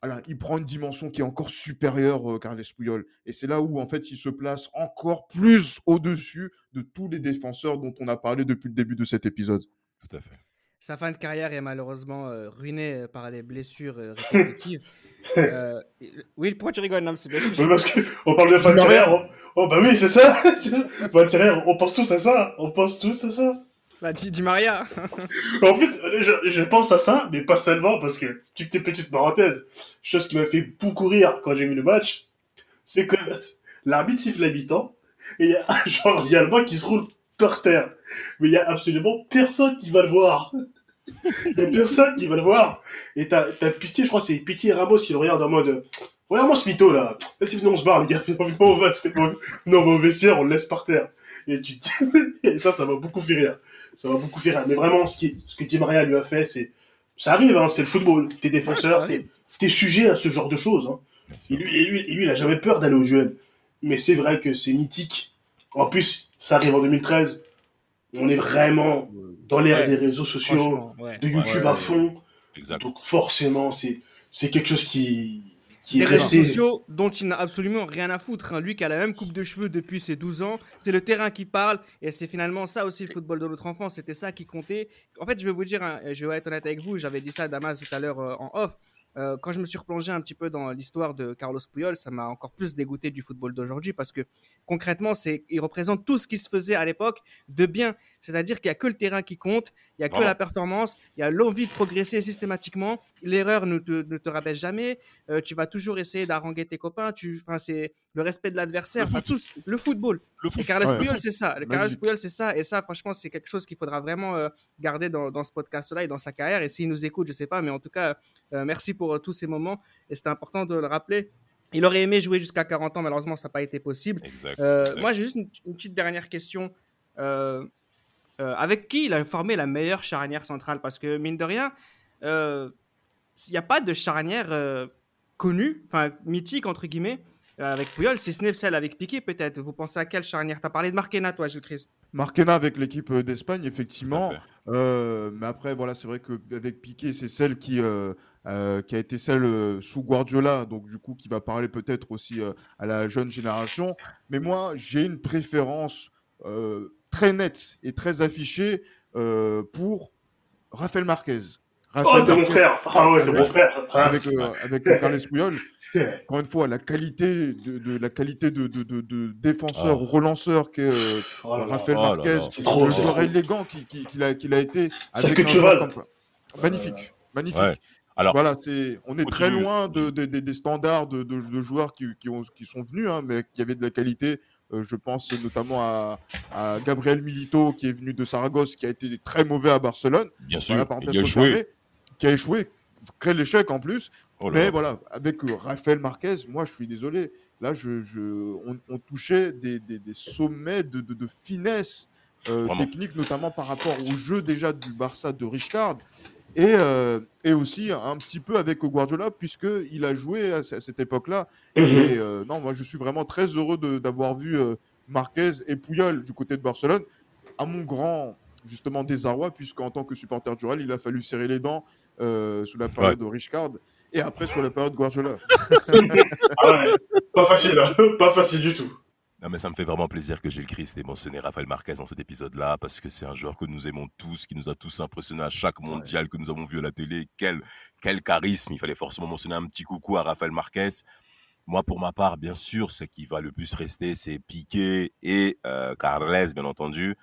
voilà, il prend une dimension qui est encore supérieure, euh, Carles Puyol. Et c'est là où, en fait, il se place encore plus au-dessus de tous les défenseurs dont on a parlé depuis le début de cet épisode. Tout à fait. Sa fin de carrière est malheureusement euh, ruinée euh, par les blessures euh, répétitives. Euh, oui, pourquoi tu rigoles, Nam C'est bien. Parce qu'on parle de fin de carrière. on- Oh, bah oui, c'est ça. fin de carrière, on pense tous à ça. On pense tous à ça. Bah, Di Di Maria. En fait, je, pense à ça, mais pas seulement parce que, petite, petite parenthèse, chose qui m'a fait beaucoup rire quand j'ai vu le match, c'est que l'arbitre siffle l'habitant, et il y a un genre, il y a le banc qui se roule par terre. Mais il y a absolument personne qui va le voir. Il y a personne qui va le voir. Et t'as, t'as Piqué, je crois c'est Piqué et Ramos qui le regardent en mode, regarde-moi ce mytho là. Vas-y, venez, on se barre, les gars. Venez, on va, c'est bon. Non, on va au vestiaire, on le laisse par terre. Et tu te dis, et ça, ça m'a beaucoup fait rire. Ça m'a beaucoup fait rire. Mais vraiment, ce, qui, ce que Di Maria lui a fait, c'est, ça arrive, hein, c'est le football. T'es défenseur, Ouais, t'es, sujet à ce genre de choses, hein. Et lui, et lui, et lui, il a jamais peur d'aller au duel. Mais c'est vrai que c'est mythique. En plus, ça arrive en 2013. On est vraiment dans l'ère Ouais, des réseaux sociaux, ouais. de YouTube à fond. Exact. Donc forcément, c'est, c'est quelque chose qui, qui Des est réseaux sociaux dont il n'a absolument rien à foutre. hein. Lui qui a la même coupe de cheveux depuis ses 12 ans, c'est le terrain qui parle et c'est finalement ça aussi le football de notre enfance. C'était ça qui comptait. En fait, je vais vous dire, hein, je vais être honnête avec vous, j'avais dit ça à Damas tout à l'heure euh, en off. Euh, quand je me suis replongé un petit peu dans l'histoire de Carlos Puyol, ça m'a encore plus dégoûté du football d'aujourd'hui parce que concrètement, c'est, il représente tout ce qui se faisait à l'époque de bien. C'est-à-dire qu'il n'y a que le terrain qui compte, il n'y a que la performance, il y a l'envie de progresser systématiquement. L'erreur ne te, ne te rabaisse jamais. Euh, tu vas toujours essayer d'arranger tes copains. Tu, enfin, c'est le respect de l'adversaire. Le Enfin, foot. tous, le football. Le Et foot. Carles Ouais. Puyol, c'est ça. Le Carles. Puyol, c'est ça. Et ça, franchement, c'est quelque chose qu'il faudra vraiment euh, garder dans, dans ce podcast-là et dans sa carrière. Et s'il nous écoute, je sais pas, mais en tout cas, euh, merci pour tous ces moments. Et c'était important de le rappeler. Il aurait aimé jouer jusqu'à 40 ans, malheureusement, ça n'a pas été possible. Exact. Exact. moi, j'ai juste une, une petite dernière question. Euh, euh, avec qui il a formé la meilleure charnière centrale? Parce que, mine de rien, euh, il n'y a pas de charnière euh, connue, enfin mythique, entre guillemets, euh, avec Puyol, si ce n'est celle avec Piqué, peut-être. Vous pensez à quelle charnière? Tu as parlé de Marquena, toi, Gilles Christ. Marquena avec l'équipe euh, d'Espagne, effectivement. Euh, mais après, voilà, c'est vrai qu'avec Piqué, c'est celle qui, euh, euh, qui a été celle euh, sous Guardiola, donc du coup, qui va parler peut-être aussi euh, à la jeune génération. Mais moi, j'ai une préférence euh, très nette et très affichée euh, pour Rafael Marquez. Oh, Rafael t'es mon Marquez frère. Ah ouais, mon frère. Ah. avec, euh, avec euh, Carles Puyol. Encore une fois, la qualité de, de- la qualité de, de, de- de défenseur, Oh. relanceur qu'est euh, Oh. Raphaël Oh Marquez, trop, le joueur élégant qui- qui- qu'il a, qu'il a été avec que cheval. Magnifique, magnifique. Ouais. Alors, Voilà, c'est, on est très loin de, de- de- des standards de, de- de joueurs qui, qui, ont, qui sont venus, hein, mais qui avaient de la qualité. Euh, je pense notamment à, à Gabriel Milito, qui est venu de Saragosse, qui a été très mauvais à Barcelone. bien sûr, Voilà, il a joué. refermée, Qui a échoué, crée l'échec en plus. Oh Mais là. voilà, avec euh, Rafael Marquez, moi je suis désolé. Là, je, je- on, on touchait des, des- des sommets de, de- de finesse euh, technique, notamment par rapport au jeu déjà du Barça de Richard. Et, euh, et aussi un petit peu avec Guardiola, puisqu'il a joué à, ce- à cette époque-là. Mhm. Et euh, non, moi je suis vraiment très heureux d'avoir vu euh, Marquez et Puyol du côté de Barcelone, à mon grand justement désarroi, puisqu'en tant que supporter du Real, il a fallu serrer les dents sous la période de Richard et après sur la période Guardiola. Ah ouais. Pas facile, hein. Pas facile du tout. Non, mais ça me fait vraiment plaisir que Gilles Christ ait mentionné Rafael Marquez dans cet épisode-là, parce que c'est un joueur que nous aimons tous, qui nous a tous impressionnés à chaque mondial que nous avons vu à la télé. Quel, quel charisme Il fallait forcément mentionner un petit coucou à Rafael Marquez. Moi, pour ma part, bien sûr, ce qui va le plus rester, c'est Piqué et euh, Carles, bien entendu.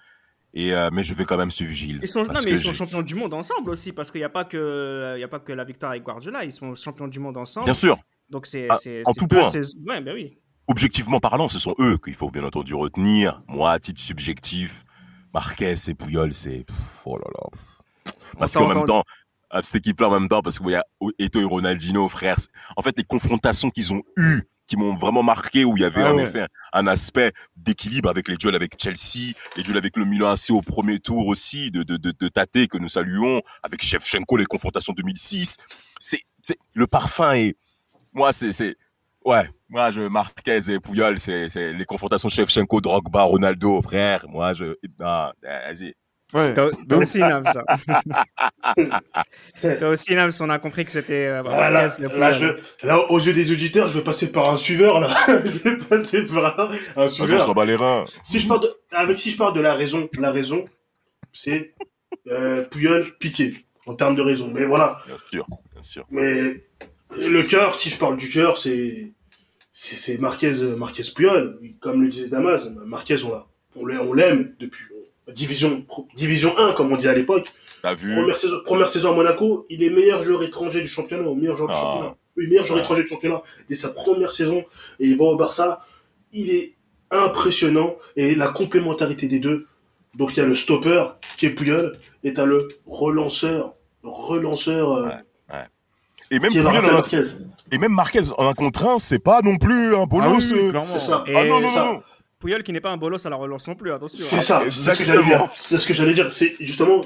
Et, euh, mais je vais quand même suivre Gilles. Ils sont, non, mais ils sont champions du monde ensemble aussi, parce qu'il n'y a, pas que- y a pas que la victoire avec Guardiola, ils sont champions du monde ensemble. Bien sûr, Donc c'est. Ah, en tout point. Ouais, ben oui. Objectivement parlant, ce sont eux qu'il faut bien entendu retenir. Moi, à titre subjectif, Marquez et Puyol, c'est... Oh là là. Parce qu'en même temps, cette équipe-là, en même temps, parce qu'il y a Eto et Ronaldinho, frère. En fait, les confrontations qu'ils ont eues, qui m'ont vraiment marqué, où il y avait Ah en ouais. effet un aspect d'équilibre avec les duels avec Chelsea, les duels avec le Milan AC au premier tour aussi, de, de, de, de Tate que nous saluons, avec Shevchenko, les confrontations 2006. C'est, c'est, le parfum est, moi, c'est, c'est, Ouais, moi, je, Marquez et Pouyol, c'est, les confrontations Shevchenko, Drogba, Ronaldo, frère. Moi, je, non, vas-y. Ouais. Toi aussi, Nams, ça. toi aussi, Nams, on a compris que c'était euh, Ah, là, là, Puyol. je- là, aux yeux des auditeurs, je vais passer par un suiveur, là. je vais passer par un, un On suiveur. s'en bat les reins. Si je parle de, avec, si je parle de la raison, la raison, c'est, euh, Puyol, Piqué. En termes de raison. Mais voilà. Bien sûr, bien sûr. Mais, le cœur, si je parle du cœur, c'est, c'est, Marquez, Marquez Puyol. Comme le disait Damas, Marquez, on l'a, on l'aime, on l'aime depuis, division, pro- division 1, comme on dit à l'époque. Vu? Première saison, première saison à Monaco, il est meilleur joueur étranger du championnat, au meilleur joueur du Ah. championnat. Oui, meilleur joueur Ouais. étranger du championnat dès sa première saison. Et il va au Barça. Il est impressionnant. Et la complémentarité des deux. Donc il y a le stopper qui est Puyol. Et t'as le relanceur. Relanceur euh, Ouais. Et même Marquez. et même Marquez en un contre un, c'est pas non plus un Ah bolos. oui, euh. C'est ça. Et Ah non, non, ça. non. Puyol qui n'est pas un bolos à la relance non plus, attention. C'est hein. ça, c'est ce que j'allais Exactement. dire. C'est ce que j'allais dire. C'est justement,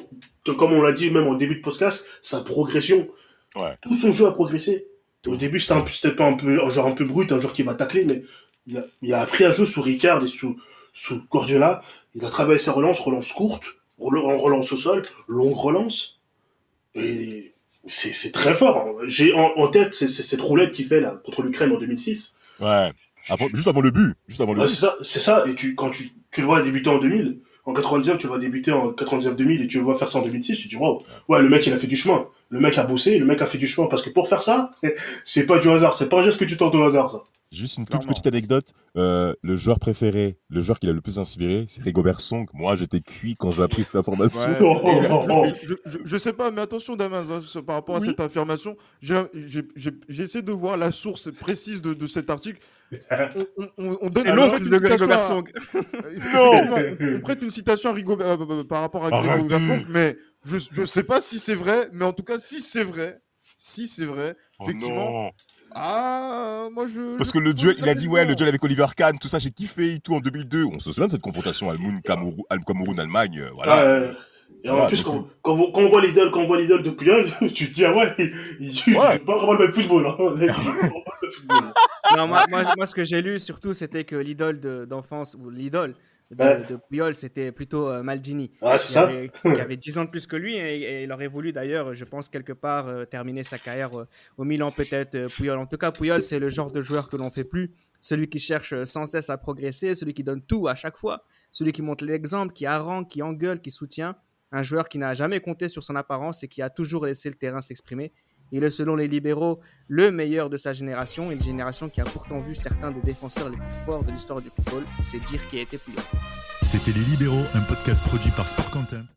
comme on l'a dit même au début de podcast, sa progression. Ouais. Tout son jeu a progressé. Au début, c'était un peu, c'était pas un peu, un joueur un peu brut, un joueur qui va tacler, mais il a, il a appris à jouer sous Ricard et sous, sous Guardiola. Il a travaillé sa relance, relance courte, relance au sol, longue relance. Et c'est, c'est très fort. J'ai en, en tête c'est, c'est cette roulette qu'il fait là, contre l'Ukraine en 2006. Ouais. Avant- juste avant le but. Juste avant le Ouais, c'est ça, c'est ça. Et tu, quand tu, tu le vois débuter en 2000, en 99, tu le vois débuter en 99-2000 et tu le vois faire ça en 2006, tu te dis, waouh, ouais, le mec, il a fait du chemin. Le mec a bossé, le mec a fait du chemin parce que pour faire ça, c'est pas du hasard, c'est pas un geste que tu tentes au hasard, ça. Juste une toute petite anecdote. Euh, le joueur préféré, le joueur qui l'a le plus inspiré, c'est Rigobert Song. Moi, j'étais cuit quand j'ai appris cette information. Ouais. Oh, oh, oh, oh. je, je- je- sais pas, mais attention, Damas, hein, par rapport à Oui. cette affirmation, j'ai essayé de voir la source précise de, de cet article. On, on- on- on donne prête de une citation Rigobert Song. Effectivement, On prête une citation à Rigobert, euh, euh, par rapport à. Rigobert Song, mais je, je sais pas si c'est vrai, mais en tout cas, si c'est vrai, si c'est vrai, Oh effectivement. Ah, moi je. Parce que le duel, il a dit, ouais, le duel avec Oliver Kahn, tout ça, j'ai kiffé et tout en 2002. On se souvient de cette confrontation Cameroun-Allemagne. euh, Voilà. Et en Voilà, plus, du quand, quand, on- quand on voit l'idole, quand on voit l'idole de Puyol, tu te dis, ah ouais, il, il, il Ouais. joue pas vraiment le même football, hein. Pas vraiment le même football. Non, moi, moi, moi, ce que j'ai lu surtout, c'était que l'idole de- d'enfance, ou l'idole de, Ouais. de Puyol, c'était plutôt euh, Maldini. C'est qui ça? avait, qui avait 10 ans de plus que lui et, et il aurait voulu d'ailleurs, je pense, quelque part euh, terminer sa carrière euh, au Milan, peut-être Puyol. En tout cas, Puyol, c'est le genre de joueur que l'on fait plus. Celui qui cherche sans cesse à progresser, celui qui donne tout à chaque fois, celui qui montre l'exemple, qui harangue, qui engueule, qui soutient. Un joueur qui n'a jamais compté sur son apparence et qui a toujours laissé le terrain s'exprimer. Il est, selon les libéraux, le meilleur de sa génération, une génération qui a pourtant vu certains des défenseurs les plus forts de l'histoire du football. C'est dire qui a été Puyol. C'était Les Libéraux, un podcast produit par Sport Content.